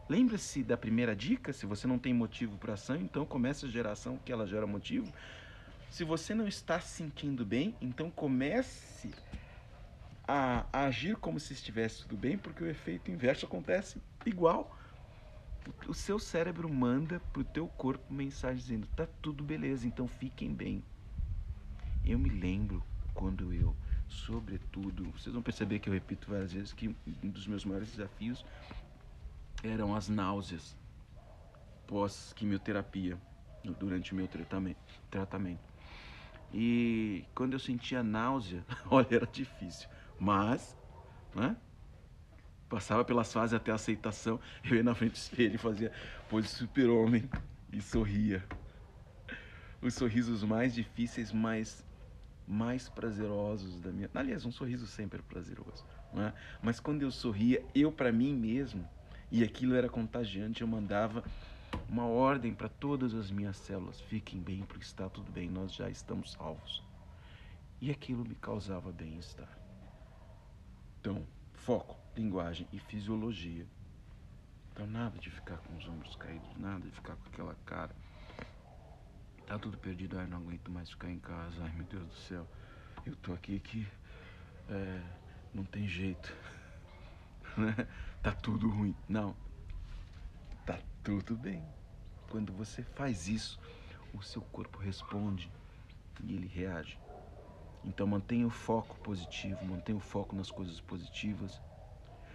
Lembra-se da primeira dica? Se você não tem motivo para ação, então comece a geração que ela gera motivo. Se você não está se sentindo bem, então comece a, agir como se estivesse tudo bem, porque o efeito inverso acontece igual. O seu cérebro manda para o teu corpo mensagem dizendo: tá tudo beleza, então fiquem bem. Eu me lembro quando eu, sobretudo, vocês vão perceber que eu repito várias vezes que um dos meus maiores desafios eram as náuseas pós-quimioterapia, durante o meu tratamento. E quando eu sentia náusea, olha, era difícil. Mas, né? Passava pelas fases até a aceitação, eu ia na frente do espelho e fazia pose super-homem e sorria. Os sorrisos mais difíceis, mais, mais prazerosos da minha. Aliás, um sorriso sempre é prazeroso. Né? Mas quando eu sorria, eu para mim mesmo, e aquilo era contagiante. Eu mandava uma ordem para todas as minhas células: fiquem bem, porque está tudo bem, nós já estamos salvos. E aquilo me causava bem-estar. Então, foco, linguagem e fisiologia. Então, nada de ficar com os ombros caídos, nada de ficar com aquela cara. Tá tudo perdido, ai, não aguento mais ficar em casa, ai, meu Deus do céu. Eu tô aqui que é, não tem jeito. Tá tudo ruim. Não. tudo bem. Quando você faz isso, o seu corpo responde e ele reage. Então mantenha o foco positivo, mantenha o foco nas coisas positivas.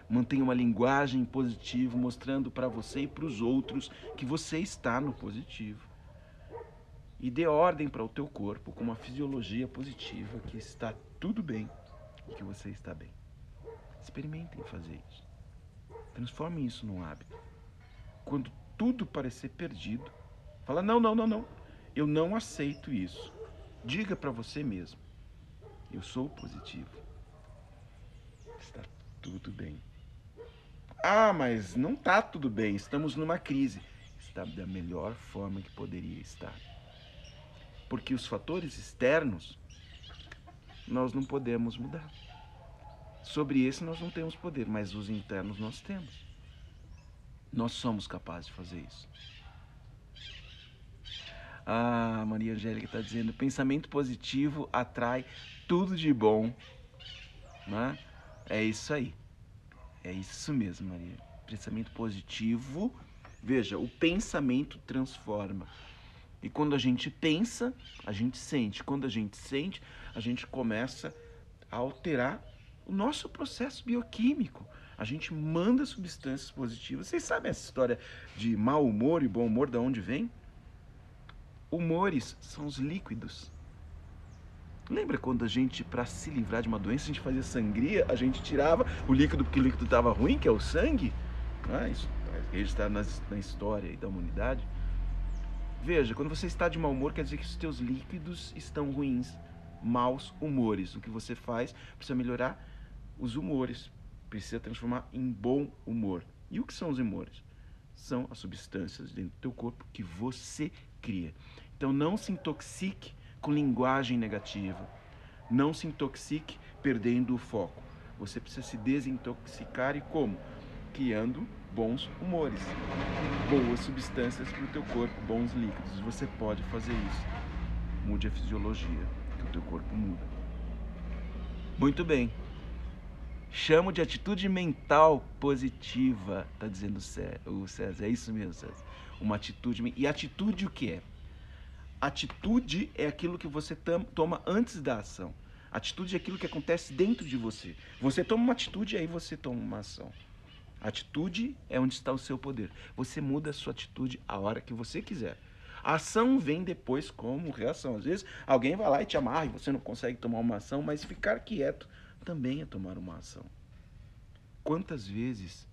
Mantenha uma linguagem positiva, mostrando para você e para os outros que você está no positivo. E dê ordem para o teu corpo com uma fisiologia positiva que está tudo bem e que você está bem. Experimentem fazer isso. Transforme isso num hábito. Quando tudo parecer perdido, fala: "Não, não, não, não. Eu não aceito isso." Diga para você mesmo: "Eu sou positivo." Está tudo bem. Ah, mas não está tudo bem. Estamos numa crise. Está da melhor forma que poderia estar. Porque os fatores externos nós não podemos mudar. Sobre esse nós não temos poder, mas os internos nós temos. Nós somos capazes de fazer isso. Ah, Maria Angélica está dizendo: pensamento positivo atrai tudo de bom. Né? É isso aí. É isso mesmo, Maria. Pensamento positivo. Veja, o pensamento transforma. E quando a gente pensa, a gente sente. Quando a gente sente, a gente começa a alterar o nosso processo bioquímico. A gente manda substâncias positivas. Vocês sabem essa história de mau humor e bom humor, de onde vem? Humores são os líquidos. Lembra quando a gente, para se livrar de uma doença, a gente fazia sangria, a gente tirava o líquido porque o líquido estava ruim, que é o sangue? Ah, isso está na história da humanidade. Veja, quando você está de mau humor, quer dizer que os teus líquidos estão ruins, maus humores. O que você faz precisa melhorar os humores, precisa transformar em bom humor. E o que são os humores? São as substâncias dentro do teu corpo que você cria. Então não se intoxique com linguagem negativa. Não se intoxique perdendo o foco. Você precisa se desintoxicar e como? Criando bons humores, boas substâncias para o teu corpo, bons líquidos. Você pode fazer isso. Mude a fisiologia, que o teu corpo muda. Muito bem. Chamo de atitude mental positiva, tá dizendo o César. É isso mesmo, César. Uma atitude. E atitude o que é? Atitude é aquilo que você toma antes da ação. Atitude é aquilo que acontece dentro de você. Você toma uma atitude e aí você toma uma ação. Atitude é onde está o seu poder. Você muda a sua atitude a hora que você quiser. A ação vem depois como reação. Às vezes alguém vai lá e te amarra e você não consegue tomar uma ação, mas ficar quieto também é tomar uma ação. Quantas vezes,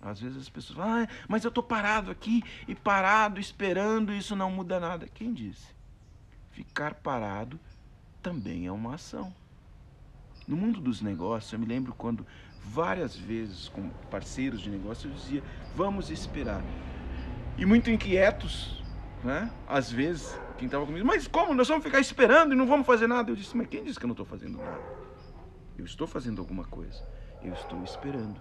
às vezes as pessoas falam, ah, mas eu estou parado aqui e parado esperando, isso não muda nada. Quem disse? Ficar parado também é uma ação. No mundo dos negócios, eu me lembro quando várias vezes com parceiros de negócio, eu dizia, vamos esperar. E muito inquietos, né? Às vezes, quem estava comigo, mas como? Nós vamos ficar esperando e não vamos fazer nada? Eu disse, mas quem disse que eu não estou fazendo nada? Eu estou fazendo alguma coisa. Eu estou esperando.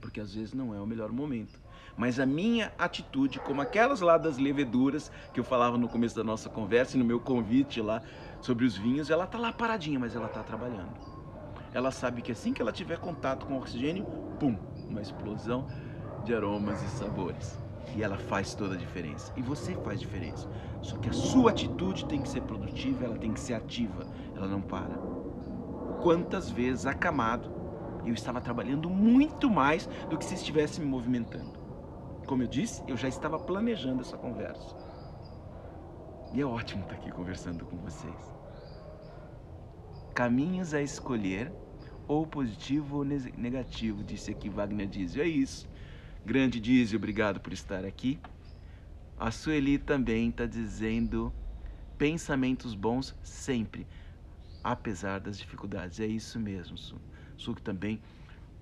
Porque às vezes não é o melhor momento. Mas a minha atitude, como aquelas lá das leveduras que eu falava no começo da nossa conversa e no meu convite lá sobre os vinhos, ela tá lá paradinha, mas ela está trabalhando ela sabe que assim que ela tiver contato com o oxigênio, pum, uma explosão de aromas e sabores. E ela faz toda a diferença. E você faz diferença. Só que a sua atitude tem que ser produtiva, ela tem que ser ativa, ela não para. Quantas vezes acamado eu estava trabalhando muito mais do que se estivesse me movimentando. Como eu disse, eu já estava planejando essa conversa. E é ótimo estar aqui conversando com vocês caminhos a escolher, ou positivo ou negativo, disse aqui Wagner Dizio. É isso. Grande Dizio, obrigado por estar aqui. A Sueli também está dizendo pensamentos bons sempre, apesar das dificuldades. É isso mesmo, Su. Su que também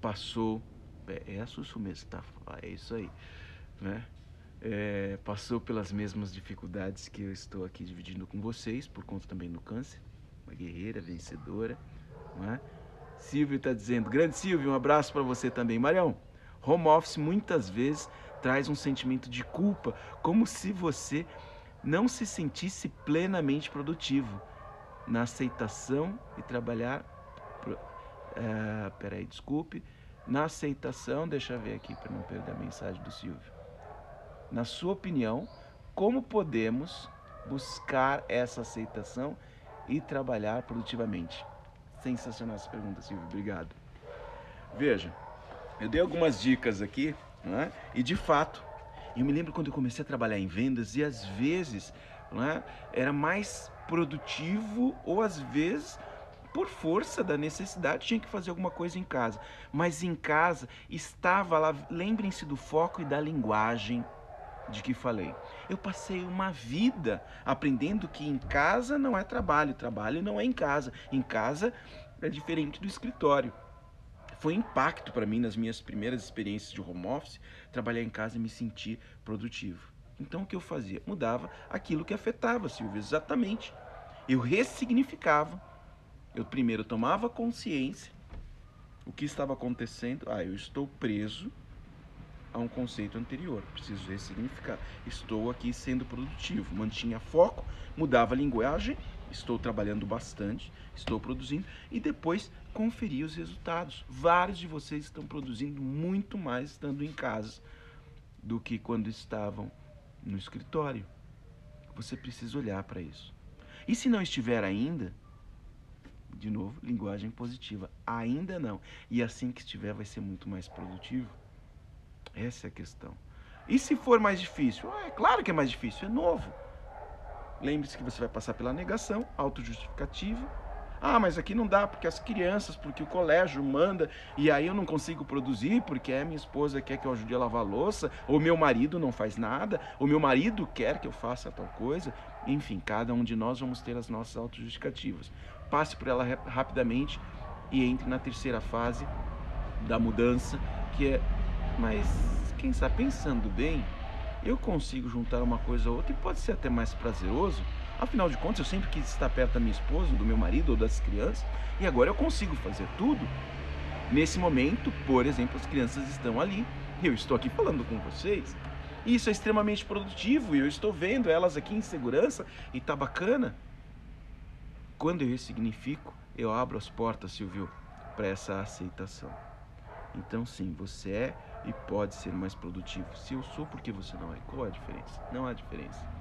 passou. É, é a Sussu mesmo, tá? É isso aí. Né? É, passou pelas mesmas dificuldades que eu estou aqui dividindo com vocês, por conta também do câncer uma guerreira vencedora, é? Silvio está dizendo, grande Silvio, um abraço para você também. Marião, home office muitas vezes traz um sentimento de culpa, como se você não se sentisse plenamente produtivo na aceitação e trabalhar. Uh, peraí, desculpe. Na aceitação, deixa eu ver aqui para não perder a mensagem do Silvio. na sua opinião, como podemos buscar essa aceitação e trabalhar produtivamente? Sensacional essa pergunta, Silvio. Obrigado. Veja, eu dei algumas dicas aqui, né? e de fato, eu me lembro quando eu comecei a trabalhar em vendas e às vezes né, era mais produtivo ou às vezes por força da necessidade tinha que fazer alguma coisa em casa. Mas em casa estava lá, lembrem-se do foco e da linguagem de que falei. Eu passei uma vida aprendendo que em casa não é trabalho, trabalho não é em casa. Em casa é diferente do escritório. Foi impacto para mim nas minhas primeiras experiências de home office, trabalhar em casa e me sentir produtivo. Então o que eu fazia? Mudava aquilo que afetava Silvio, exatamente. Eu ressignificava. Eu primeiro tomava consciência o que estava acontecendo. Ah, eu estou preso a um conceito anterior. Preciso ressignificar. Estou aqui sendo produtivo. Mantinha foco, mudava a linguagem. Estou trabalhando bastante, estou produzindo e depois conferir os resultados. Vários de vocês estão produzindo muito mais estando em casa do que quando estavam no escritório. Você precisa olhar para isso. E se não estiver ainda, de novo, linguagem positiva. Ainda não. E assim que estiver, vai ser muito mais produtivo. Essa é a questão. E se for mais difícil? Ah, é claro que é mais difícil, é novo. Lembre-se que você vai passar pela negação, autojustificativa. Ah, mas aqui não dá porque as crianças, porque o colégio manda e aí eu não consigo produzir porque a minha esposa quer que eu ajude a lavar a louça, ou meu marido não faz nada, ou meu marido quer que eu faça tal coisa. Enfim, cada um de nós vamos ter as nossas autojustificativas. Passe por ela rapidamente e entre na terceira fase da mudança, que é mas quem está pensando bem, eu consigo juntar uma coisa a outra e pode ser até mais prazeroso. Afinal de contas, eu sempre quis estar perto da minha esposa, do meu marido ou das crianças, e agora eu consigo fazer tudo. Nesse momento, por exemplo, as crianças estão ali, eu estou aqui falando com vocês. Isso é extremamente produtivo e eu estou vendo elas aqui em segurança e tá bacana. Quando eu ressignifico, eu abro as portas, Silvio, para essa aceitação. Então, sim, você é e pode ser mais produtivo. Se eu sou, por que você não é? Qual é a diferença? Não há diferença.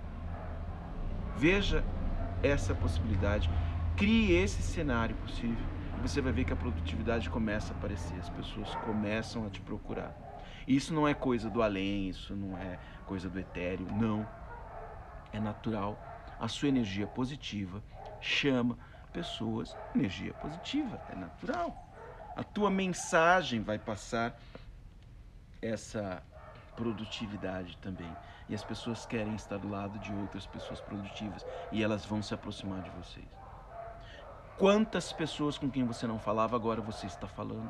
Veja essa possibilidade, crie esse cenário possível e você vai ver que a produtividade começa a aparecer, as pessoas começam a te procurar. Isso não é coisa do além, isso não é coisa do etéreo, não. É natural. A sua energia positiva chama pessoas energia positiva, é natural. A tua mensagem vai passar essa produtividade também. E as pessoas querem estar do lado de outras pessoas produtivas e elas vão se aproximar de vocês. Quantas pessoas com quem você não falava agora você está falando?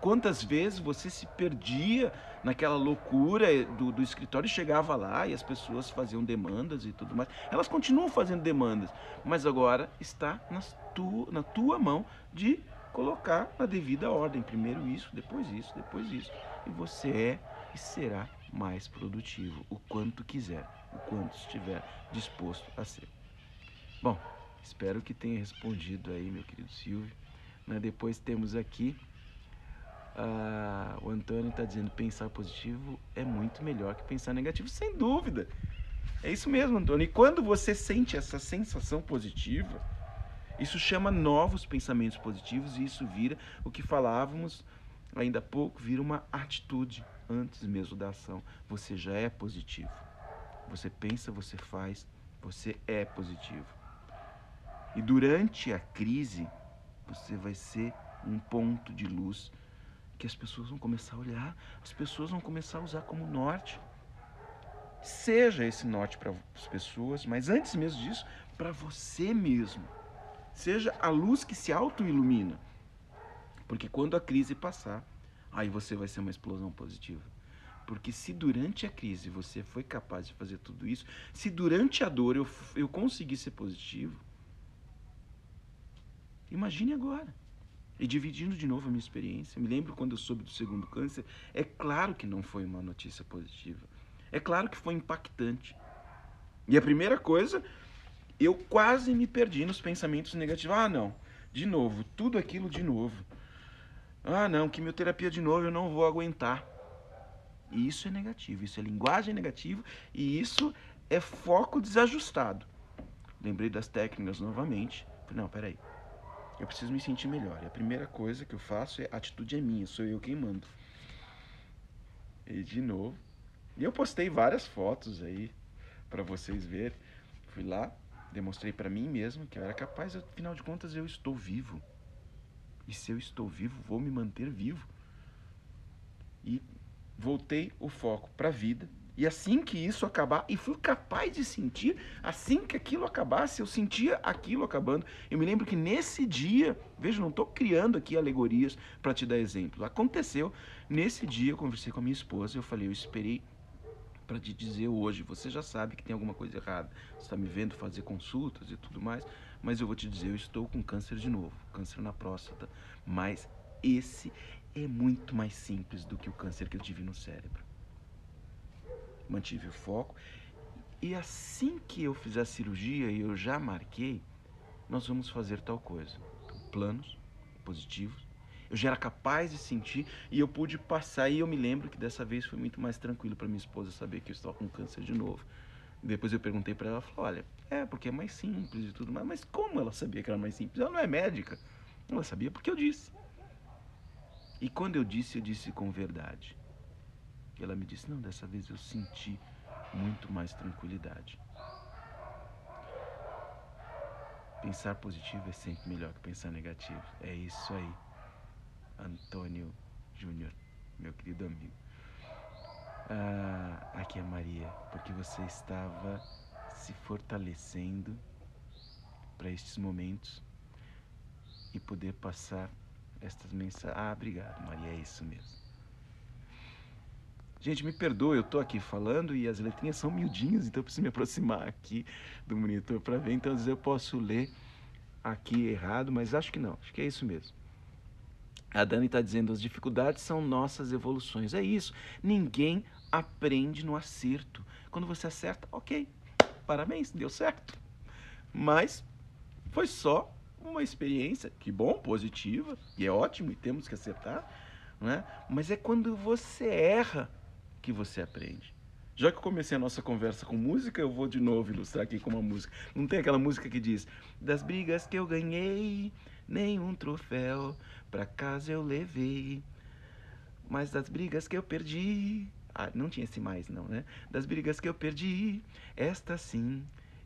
Quantas vezes você se perdia naquela loucura do, do escritório e chegava lá e as pessoas faziam demandas e tudo mais. Elas continuam fazendo demandas, mas agora está nas tu, na tua mão de colocar na devida ordem. Primeiro isso, depois isso, depois isso e você é e será mais produtivo o quanto quiser, o quanto estiver disposto a ser. Bom, espero que tenha respondido aí, meu querido Silvio. Né? Depois temos aqui uh, o Antônio está dizendo pensar positivo é muito melhor que pensar negativo, sem dúvida. É isso mesmo, Antônio. E quando você sente essa sensação positiva, isso chama novos pensamentos positivos e isso vira o que falávamos ainda há pouco, vira uma atitude antes mesmo da ação. Você já é positivo. Você pensa, você faz, você é positivo. E durante a crise, você vai ser um ponto de luz que as pessoas vão começar a olhar, as pessoas vão começar a usar como norte. Seja esse norte para as pessoas, mas antes mesmo disso, para você mesmo. Seja a luz que se auto-ilumina. Porque quando a crise passar, aí você vai ser uma explosão positiva. Porque se durante a crise você foi capaz de fazer tudo isso, se durante a dor eu, eu consegui ser positivo, imagine agora. E dividindo de novo a minha experiência, me lembro quando eu soube do segundo câncer, é claro que não foi uma notícia positiva. É claro que foi impactante. E a primeira coisa, eu quase me perdi nos pensamentos negativos. Ah, não, de novo, tudo aquilo de novo. Ah, não, quimioterapia de novo eu não vou aguentar. E isso é negativo, isso é linguagem negativa e isso é foco desajustado. Lembrei das técnicas novamente. Falei, não, peraí. Eu preciso me sentir melhor. E a primeira coisa que eu faço é a atitude é minha, sou eu quem mando. E de novo. E eu postei várias fotos aí para vocês verem. Fui lá, demonstrei para mim mesmo que eu era capaz, afinal de contas eu estou vivo. E se eu estou vivo, vou me manter vivo. E voltei o foco para a vida. E assim que isso acabar, e fui capaz de sentir, assim que aquilo acabasse, eu sentia aquilo acabando. Eu me lembro que nesse dia, veja, não estou criando aqui alegorias para te dar exemplos. Aconteceu, nesse dia eu conversei com a minha esposa, eu falei, eu esperei para te dizer hoje, você já sabe que tem alguma coisa errada. Você está me vendo fazer consultas e tudo mais, mas eu vou te dizer, eu estou com câncer de novo, câncer na próstata. Mas esse é muito mais simples do que o câncer que eu tive no cérebro. Mantive o foco. E assim que eu fizer a cirurgia e eu já marquei, nós vamos fazer tal coisa. Planos positivos. Eu já era capaz de sentir e eu pude passar. E eu me lembro que dessa vez foi muito mais tranquilo para minha esposa saber que eu estava com câncer de novo. Depois eu perguntei para ela falou, olha, é porque é mais simples e tudo mais. Mas como ela sabia que era mais simples? Ela não é médica. Ela sabia porque eu disse. E quando eu disse, eu disse com verdade. Ela me disse: Não, dessa vez eu senti muito mais tranquilidade. Pensar positivo é sempre melhor que pensar negativo. É isso aí, Antônio Júnior, meu querido amigo. Ah, aqui é Maria, porque você estava se fortalecendo para estes momentos e poder passar estas mensagens. Ah, obrigado, Maria, é isso mesmo. Gente, me perdoe, eu tô aqui falando e as letrinhas são miudinhas, então eu preciso me aproximar aqui do monitor para ver. Então, às vezes eu posso ler aqui errado, mas acho que não, acho que é isso mesmo. A Dani está dizendo: as dificuldades são nossas evoluções. É isso. Ninguém aprende no acerto. Quando você acerta, ok, parabéns, deu certo. Mas foi só uma experiência, que bom, positiva, e é ótimo, e temos que acertar, né? mas é quando você erra que você aprende. Já que eu comecei a nossa conversa com música, eu vou de novo ilustrar aqui com uma música. Não tem aquela música que diz: Das brigas que eu ganhei, nenhum troféu pra casa eu levei. Mas das brigas que eu perdi. Ah, não tinha esse mais, não, né? Das brigas que eu perdi, esta sim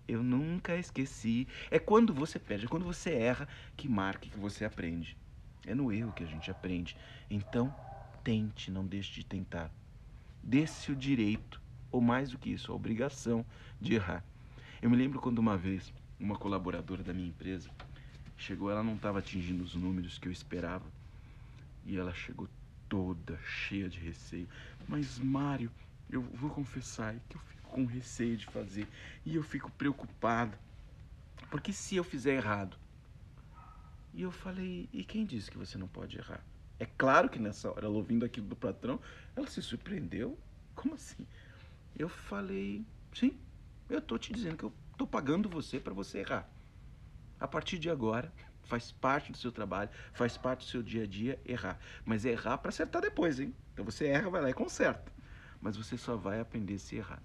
eu nunca esqueci. É quando você perde, é quando você erra que marca que você aprende. É no erro que a gente aprende. Então, tente, não deixe de tentar. Dê-se o direito, ou mais do que isso, a obrigação de errar. Eu me lembro quando uma vez uma colaboradora da minha empresa chegou, ela não estava atingindo os números que eu esperava. E ela chegou toda cheia de receio. Mas, Mário, eu vou confessar que eu fico com receio de fazer e eu fico preocupado. Porque se eu fizer errado? E eu falei, e quem disse que você não pode errar? É claro que nessa hora, ela ouvindo aquilo do patrão, ela se surpreendeu. Como assim? Eu falei, sim, eu tô te dizendo que eu tô pagando você para você errar. A partir de agora, faz parte do seu trabalho, faz parte do seu dia a dia errar. Mas é errar para acertar depois, hein? Então você erra, vai lá e conserta. Mas você só vai aprender se errar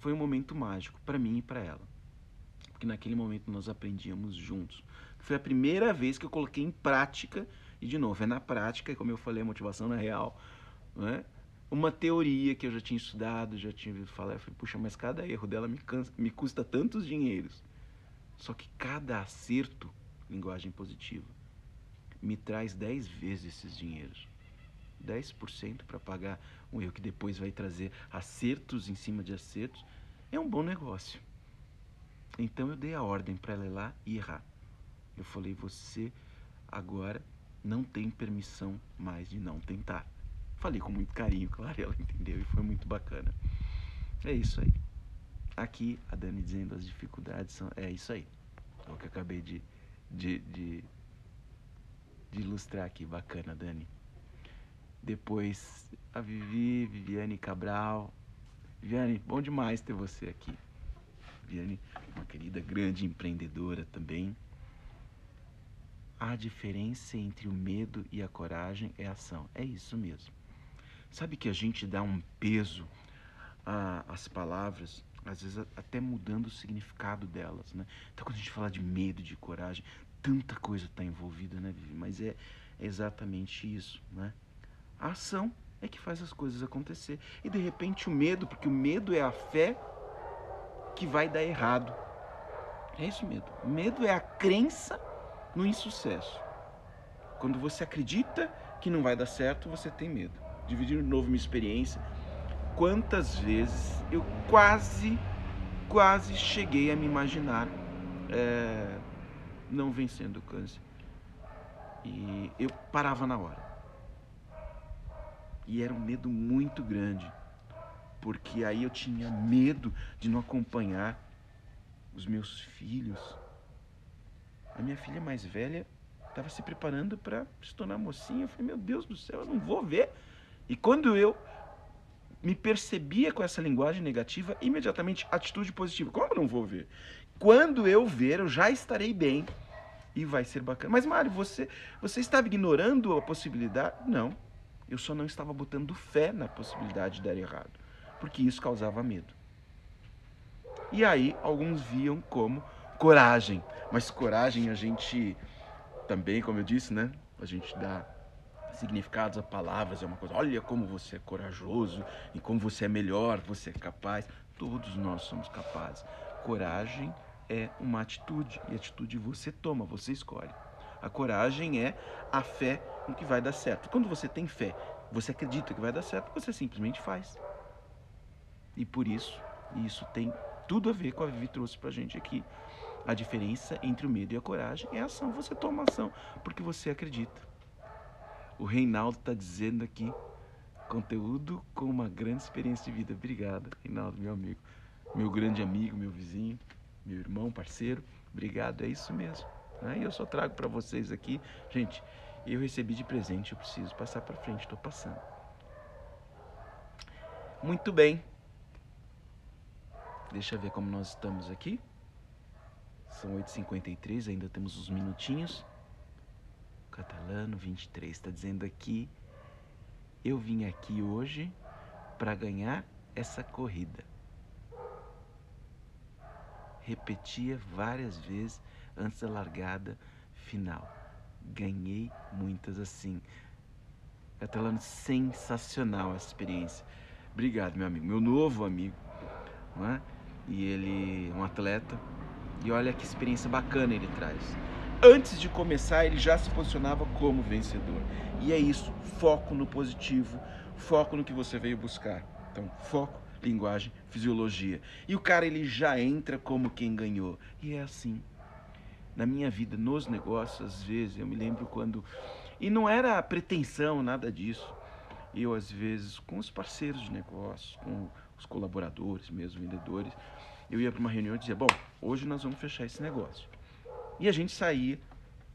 foi um momento mágico para mim e para ela. Porque naquele momento nós aprendíamos juntos. Foi a primeira vez que eu coloquei em prática, e de novo, é na prática, como eu falei, a motivação na real, né? uma teoria que eu já tinha estudado, já tinha ouvido falar. Eu falei, puxa, mas cada erro dela me, cansa, me custa tantos dinheiros. Só que cada acerto, linguagem positiva, me traz 10 vezes esses dinheiros. 10% para pagar um erro que depois vai trazer acertos em cima de acertos, é um bom negócio. Então eu dei a ordem para ela ir lá e errar. Eu falei: você agora não tem permissão mais de não tentar. Falei com muito carinho, claro, ela entendeu e foi muito bacana. É isso aí. Aqui a Dani dizendo as dificuldades são. É isso aí. É o que eu acabei de, de, de, de ilustrar aqui. Bacana, Dani. Depois a Vivi, Viviane Cabral. Viviane, bom demais ter você aqui. Viviane, uma querida grande empreendedora também. A diferença entre o medo e a coragem é ação. É isso mesmo. Sabe que a gente dá um peso às palavras, às vezes até mudando o significado delas, né? Então quando a gente fala de medo, de coragem, tanta coisa está envolvida, né, Vivi? Mas é, é exatamente isso, né? A ação é que faz as coisas acontecer. E de repente o medo, porque o medo é a fé que vai dar errado. É isso medo. O medo é a crença no insucesso. Quando você acredita que não vai dar certo, você tem medo. Dividir de novo minha experiência. Quantas vezes eu quase, quase cheguei a me imaginar é, não vencendo o câncer. E eu parava na hora. E era um medo muito grande, porque aí eu tinha medo de não acompanhar os meus filhos. A minha filha mais velha estava se preparando para se tornar mocinha. Eu falei, meu Deus do céu, eu não vou ver. E quando eu me percebia com essa linguagem negativa, imediatamente atitude positiva. Como eu não vou ver? Quando eu ver, eu já estarei bem e vai ser bacana. Mas Mário, você você estava ignorando a possibilidade? Não. Eu só não estava botando fé na possibilidade de dar errado, porque isso causava medo. E aí alguns viam como coragem, mas coragem a gente também, como eu disse, né? A gente dá significados a palavras, é uma coisa, olha como você é corajoso e como você é melhor, você é capaz. Todos nós somos capazes. Coragem é uma atitude e atitude você toma, você escolhe. A coragem é a fé no que vai dar certo. Quando você tem fé, você acredita que vai dar certo, você simplesmente faz. E por isso, isso tem tudo a ver com a Vivi trouxe pra gente aqui. A diferença entre o medo e a coragem é a ação. Você toma ação porque você acredita. O Reinaldo está dizendo aqui, conteúdo com uma grande experiência de vida. Obrigado, Reinaldo, meu amigo. Meu grande amigo, meu vizinho, meu irmão, parceiro. Obrigado, é isso mesmo. Né? E eu só trago para vocês aqui, gente, eu recebi de presente, eu preciso passar para frente, estou passando. Muito bem. Deixa eu ver como nós estamos aqui. São 8h53, ainda temos uns minutinhos. Catalano 23 está dizendo aqui: Eu vim aqui hoje para ganhar essa corrida. Repetia várias vezes antes da largada final. Ganhei muitas assim. Catalano, sensacional essa experiência. Obrigado, meu amigo. Meu novo amigo. Não é? E ele é um atleta. E olha que experiência bacana ele traz. Antes de começar, ele já se posicionava como vencedor. E é isso. Foco no positivo. Foco no que você veio buscar. Então, foco, linguagem, fisiologia. E o cara, ele já entra como quem ganhou. E é assim na minha vida, nos negócios, às vezes, eu me lembro quando. E não era pretensão, nada disso. Eu, às vezes, com os parceiros de negócios, com os colaboradores, mesmo vendedores, eu ia para uma reunião e dizia: Bom, hoje nós vamos fechar esse negócio. E a gente saía.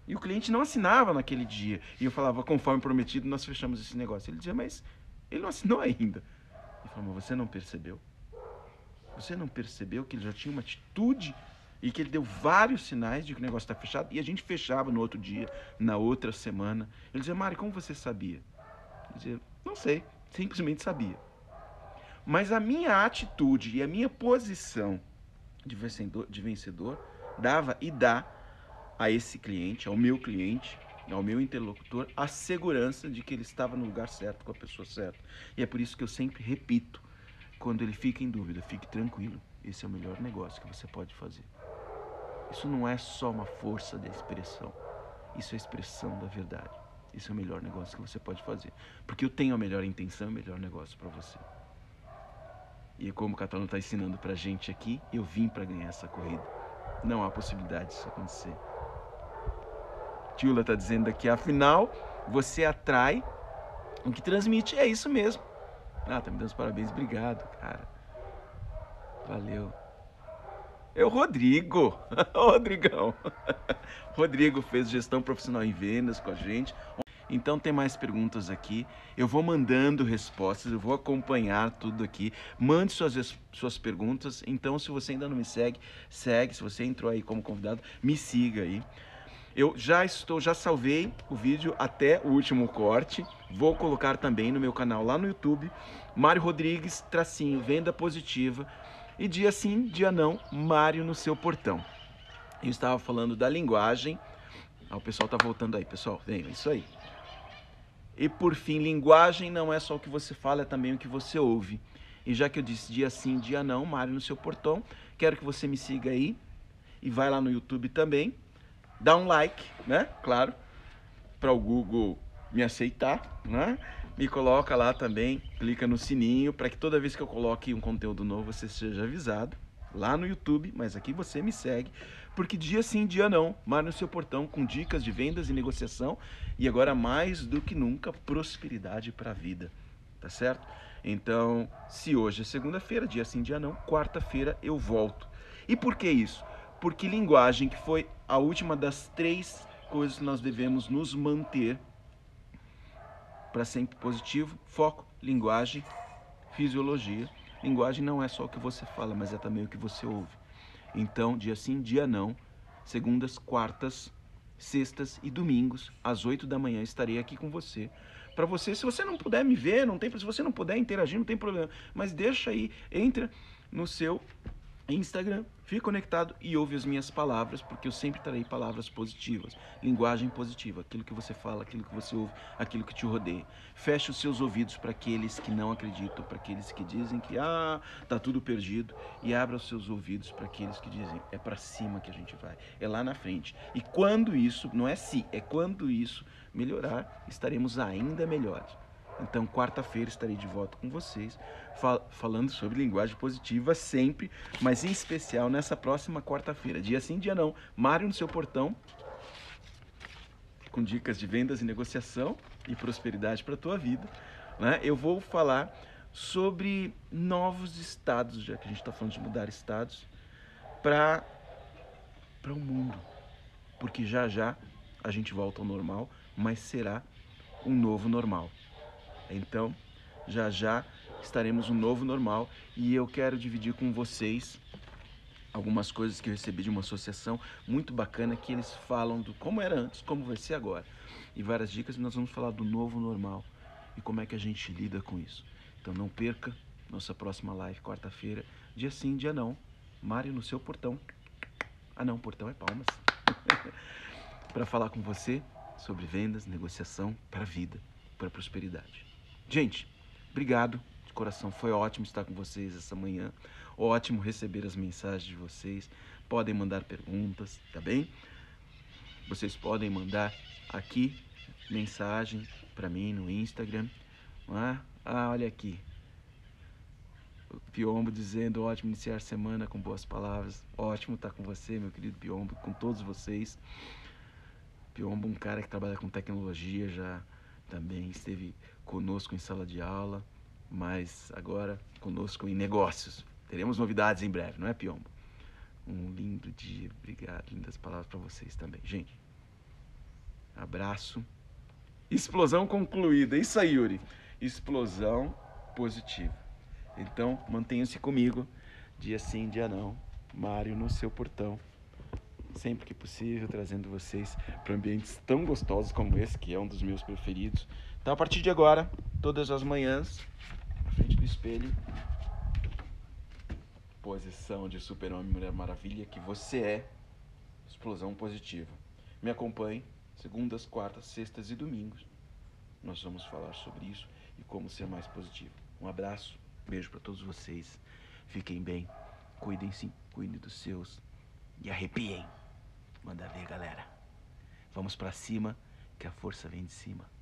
E o cliente não assinava naquele dia. E eu falava: Conforme prometido, nós fechamos esse negócio. Ele dizia: Mas ele não assinou ainda. Eu falava: Mas você não percebeu? Você não percebeu que ele já tinha uma atitude e que ele deu vários sinais de que o negócio está fechado e a gente fechava no outro dia, na outra semana. Ele dizia, Mari, como você sabia? Eu dizia, não sei, simplesmente sabia. Mas a minha atitude e a minha posição de vencedor, de vencedor dava e dá a esse cliente, ao meu cliente, ao meu interlocutor, a segurança de que ele estava no lugar certo, com a pessoa certa. E é por isso que eu sempre repito, quando ele fica em dúvida, fique tranquilo, esse é o melhor negócio que você pode fazer. Isso não é só uma força de expressão. Isso é a expressão da verdade. Isso é o melhor negócio que você pode fazer. Porque eu tenho a melhor intenção, o melhor negócio para você. E como o Catalão está ensinando para gente aqui, eu vim para ganhar essa corrida. Não há possibilidade disso acontecer. Tila está dizendo aqui, afinal, você atrai o que transmite. É isso mesmo. Ah, tá me dando os parabéns. Obrigado, cara. Valeu. É o Rodrigo. Rodrigão. Rodrigo fez gestão profissional em vendas com a gente. Então tem mais perguntas aqui. Eu vou mandando respostas, eu vou acompanhar tudo aqui. Mande suas, suas perguntas. Então, se você ainda não me segue, segue. Se você entrou aí como convidado, me siga aí. Eu já estou, já salvei o vídeo até o último corte. Vou colocar também no meu canal lá no YouTube. Mário Rodrigues, tracinho, venda positiva. E dia sim, dia não, Mário no seu portão. Eu estava falando da linguagem. Ah, o pessoal tá voltando aí, pessoal. Vem, é isso aí. E por fim, linguagem não é só o que você fala, é também o que você ouve. E já que eu disse dia sim, dia não, Mário no seu portão, quero que você me siga aí e vai lá no YouTube também dá um like, né? Claro, para o Google me aceitar, né? Me coloca lá também, clica no sininho para que toda vez que eu coloque um conteúdo novo você seja avisado lá no YouTube, mas aqui você me segue, porque dia sim, dia não, mar no seu portão com dicas de vendas e negociação e agora mais do que nunca prosperidade para a vida, tá certo? Então, se hoje é segunda-feira, dia sim, dia não, quarta-feira eu volto. E por que isso? Porque linguagem, que foi a última das três coisas que nós devemos nos manter para sempre positivo, foco, linguagem, fisiologia. Linguagem não é só o que você fala, mas é também o que você ouve. Então, dia sim, dia não, segundas, quartas, sextas e domingos, às 8 da manhã, estarei aqui com você. Para você, se você não puder me ver, não tem, se você não puder interagir, não tem problema, mas deixa aí, entra no seu Instagram, fique conectado e ouve as minhas palavras, porque eu sempre trarei palavras positivas, linguagem positiva, aquilo que você fala, aquilo que você ouve, aquilo que te rodeia. Feche os seus ouvidos para aqueles que não acreditam, para aqueles que dizem que ah, tá tudo perdido, e abra os seus ouvidos para aqueles que dizem é para cima que a gente vai, é lá na frente. E quando isso, não é se, é quando isso melhorar, estaremos ainda melhores. Então, quarta-feira estarei de volta com vocês, fal falando sobre linguagem positiva sempre, mas em especial nessa próxima quarta-feira. Dia sim, dia não. Mário no seu portão, com dicas de vendas e negociação e prosperidade para a tua vida. Né? Eu vou falar sobre novos estados, já que a gente está falando de mudar estados, para o mundo. Porque já já a gente volta ao normal, mas será um novo normal. Então, já já estaremos um novo normal e eu quero dividir com vocês algumas coisas que eu recebi de uma associação muito bacana que eles falam do como era antes, como vai ser agora. E várias dicas, nós vamos falar do novo normal e como é que a gente lida com isso. Então não perca nossa próxima live quarta-feira, dia sim, dia não. Mário no seu portão. Ah não, portão é palmas. para falar com você sobre vendas, negociação para a vida, para a prosperidade. Gente, obrigado de coração. Foi ótimo estar com vocês essa manhã. Ótimo receber as mensagens de vocês. Podem mandar perguntas, tá bem? Vocês podem mandar aqui mensagem para mim no Instagram. É? Ah, olha aqui. O Piombo dizendo ótimo iniciar a semana com boas palavras. Ótimo estar com você, meu querido Piombo, com todos vocês. Piombo, um cara que trabalha com tecnologia, já também esteve conosco em sala de aula, mas agora conosco em negócios. Teremos novidades em breve, não é, Piombo? Um lindo dia, obrigado, lindas palavras para vocês também. Gente, abraço. Explosão concluída, isso aí, Yuri. Explosão positiva. Então, mantenha-se comigo, dia sim, dia não. Mário no seu portão sempre que possível, trazendo vocês para ambientes tão gostosos como esse, que é um dos meus preferidos. Então, a partir de agora, todas as manhãs, na frente do espelho, posição de super-homem Mulher Maravilha, que você é, explosão positiva. Me acompanhe, segundas, quartas, sextas e domingos. Nós vamos falar sobre isso e como ser mais positivo. Um abraço, beijo para todos vocês. Fiquem bem, cuidem-se, cuidem dos seus e arrepiem. Manda ver, galera. Vamos para cima, que a força vem de cima.